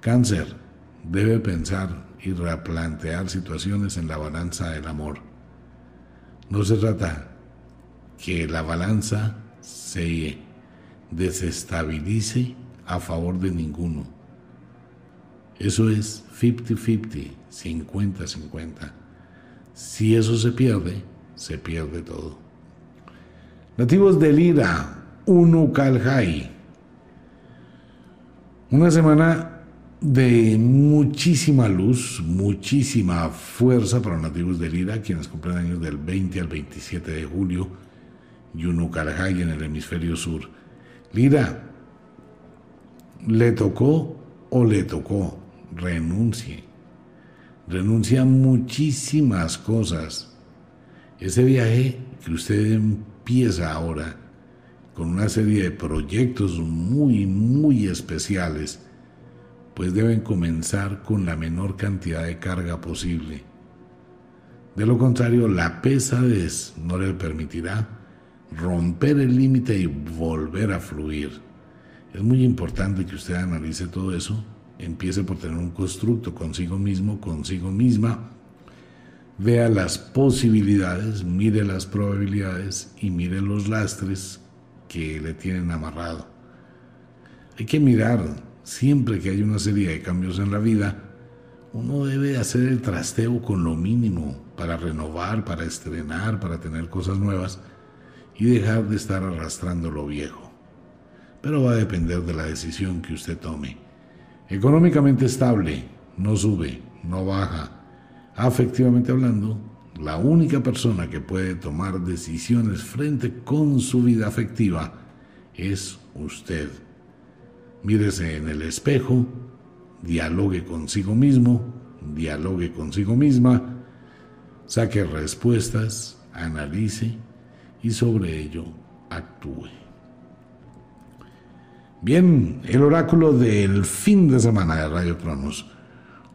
Cáncer, debe pensar y replantear situaciones en la balanza del amor. No se trata que la balanza se desestabilice a favor de ninguno. Eso es 50-50, 50-50. Si eso se pierde, se pierde todo. Nativos de Lira, Unukalhai. Una semana de muchísima luz, muchísima fuerza para los nativos de Lira, quienes cumplen años del 20 al 27 de julio, y Unucarajay en el hemisferio sur. Lira, le tocó o le tocó, renuncie. Renuncia a muchísimas cosas Ese viaje que usted empieza ahora con una serie de proyectos muy, muy especiales, pues deben comenzar con la menor cantidad de carga posible. De lo contrario, la pesadez no le permitirá romper el límite y volver a fluir. Es muy importante que usted analice todo eso, empiece por tener un constructo consigo mismo, consigo misma, vea las posibilidades, mire las probabilidades y mire los lastres que le tienen amarrado. Hay que mirar, siempre que hay una serie de cambios en la vida, uno debe hacer el trasteo con lo mínimo para renovar, para estrenar, para tener cosas nuevas y dejar de estar arrastrando lo viejo. Pero va a depender de la decisión que usted tome. Económicamente estable, no sube, no baja. Afectivamente hablando, la única persona que puede tomar decisiones frente con su vida afectiva es usted. Mírese en el espejo, dialogue consigo mismo, dialogue consigo misma, saque respuestas, analice y sobre ello actúe. Bien, el oráculo del fin de semana de Radio Cronos.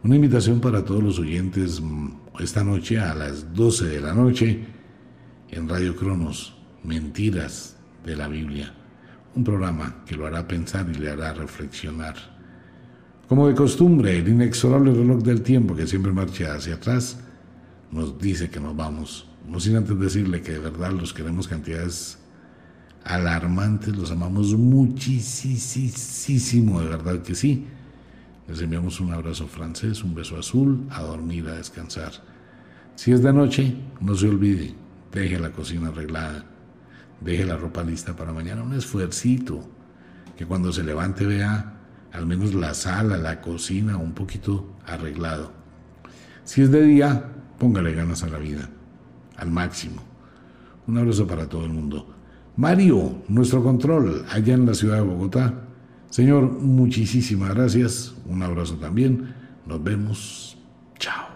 Una invitación para todos los oyentes esta noche a las 12 de la noche en Radio Cronos, Mentiras de la Biblia, un programa que lo hará pensar y le hará reflexionar. Como de costumbre, el inexorable reloj del tiempo que siempre marcha hacia atrás nos dice que nos vamos, no sin antes decirle que de verdad los queremos cantidades alarmantes, los amamos muchísimo, de verdad que sí. Les enviamos un abrazo francés, un beso azul, a dormir, a descansar. Si es de noche, no se olvide, deje la cocina arreglada, deje la ropa lista para mañana, un esfuercito, que cuando se levante vea al menos la sala, la cocina un poquito arreglado. Si es de día, póngale ganas a la vida, al máximo. Un abrazo para todo el mundo. Mario, nuestro control allá en la ciudad de Bogotá, Señor, muchísimas gracias. Un abrazo también. Nos vemos. Chao.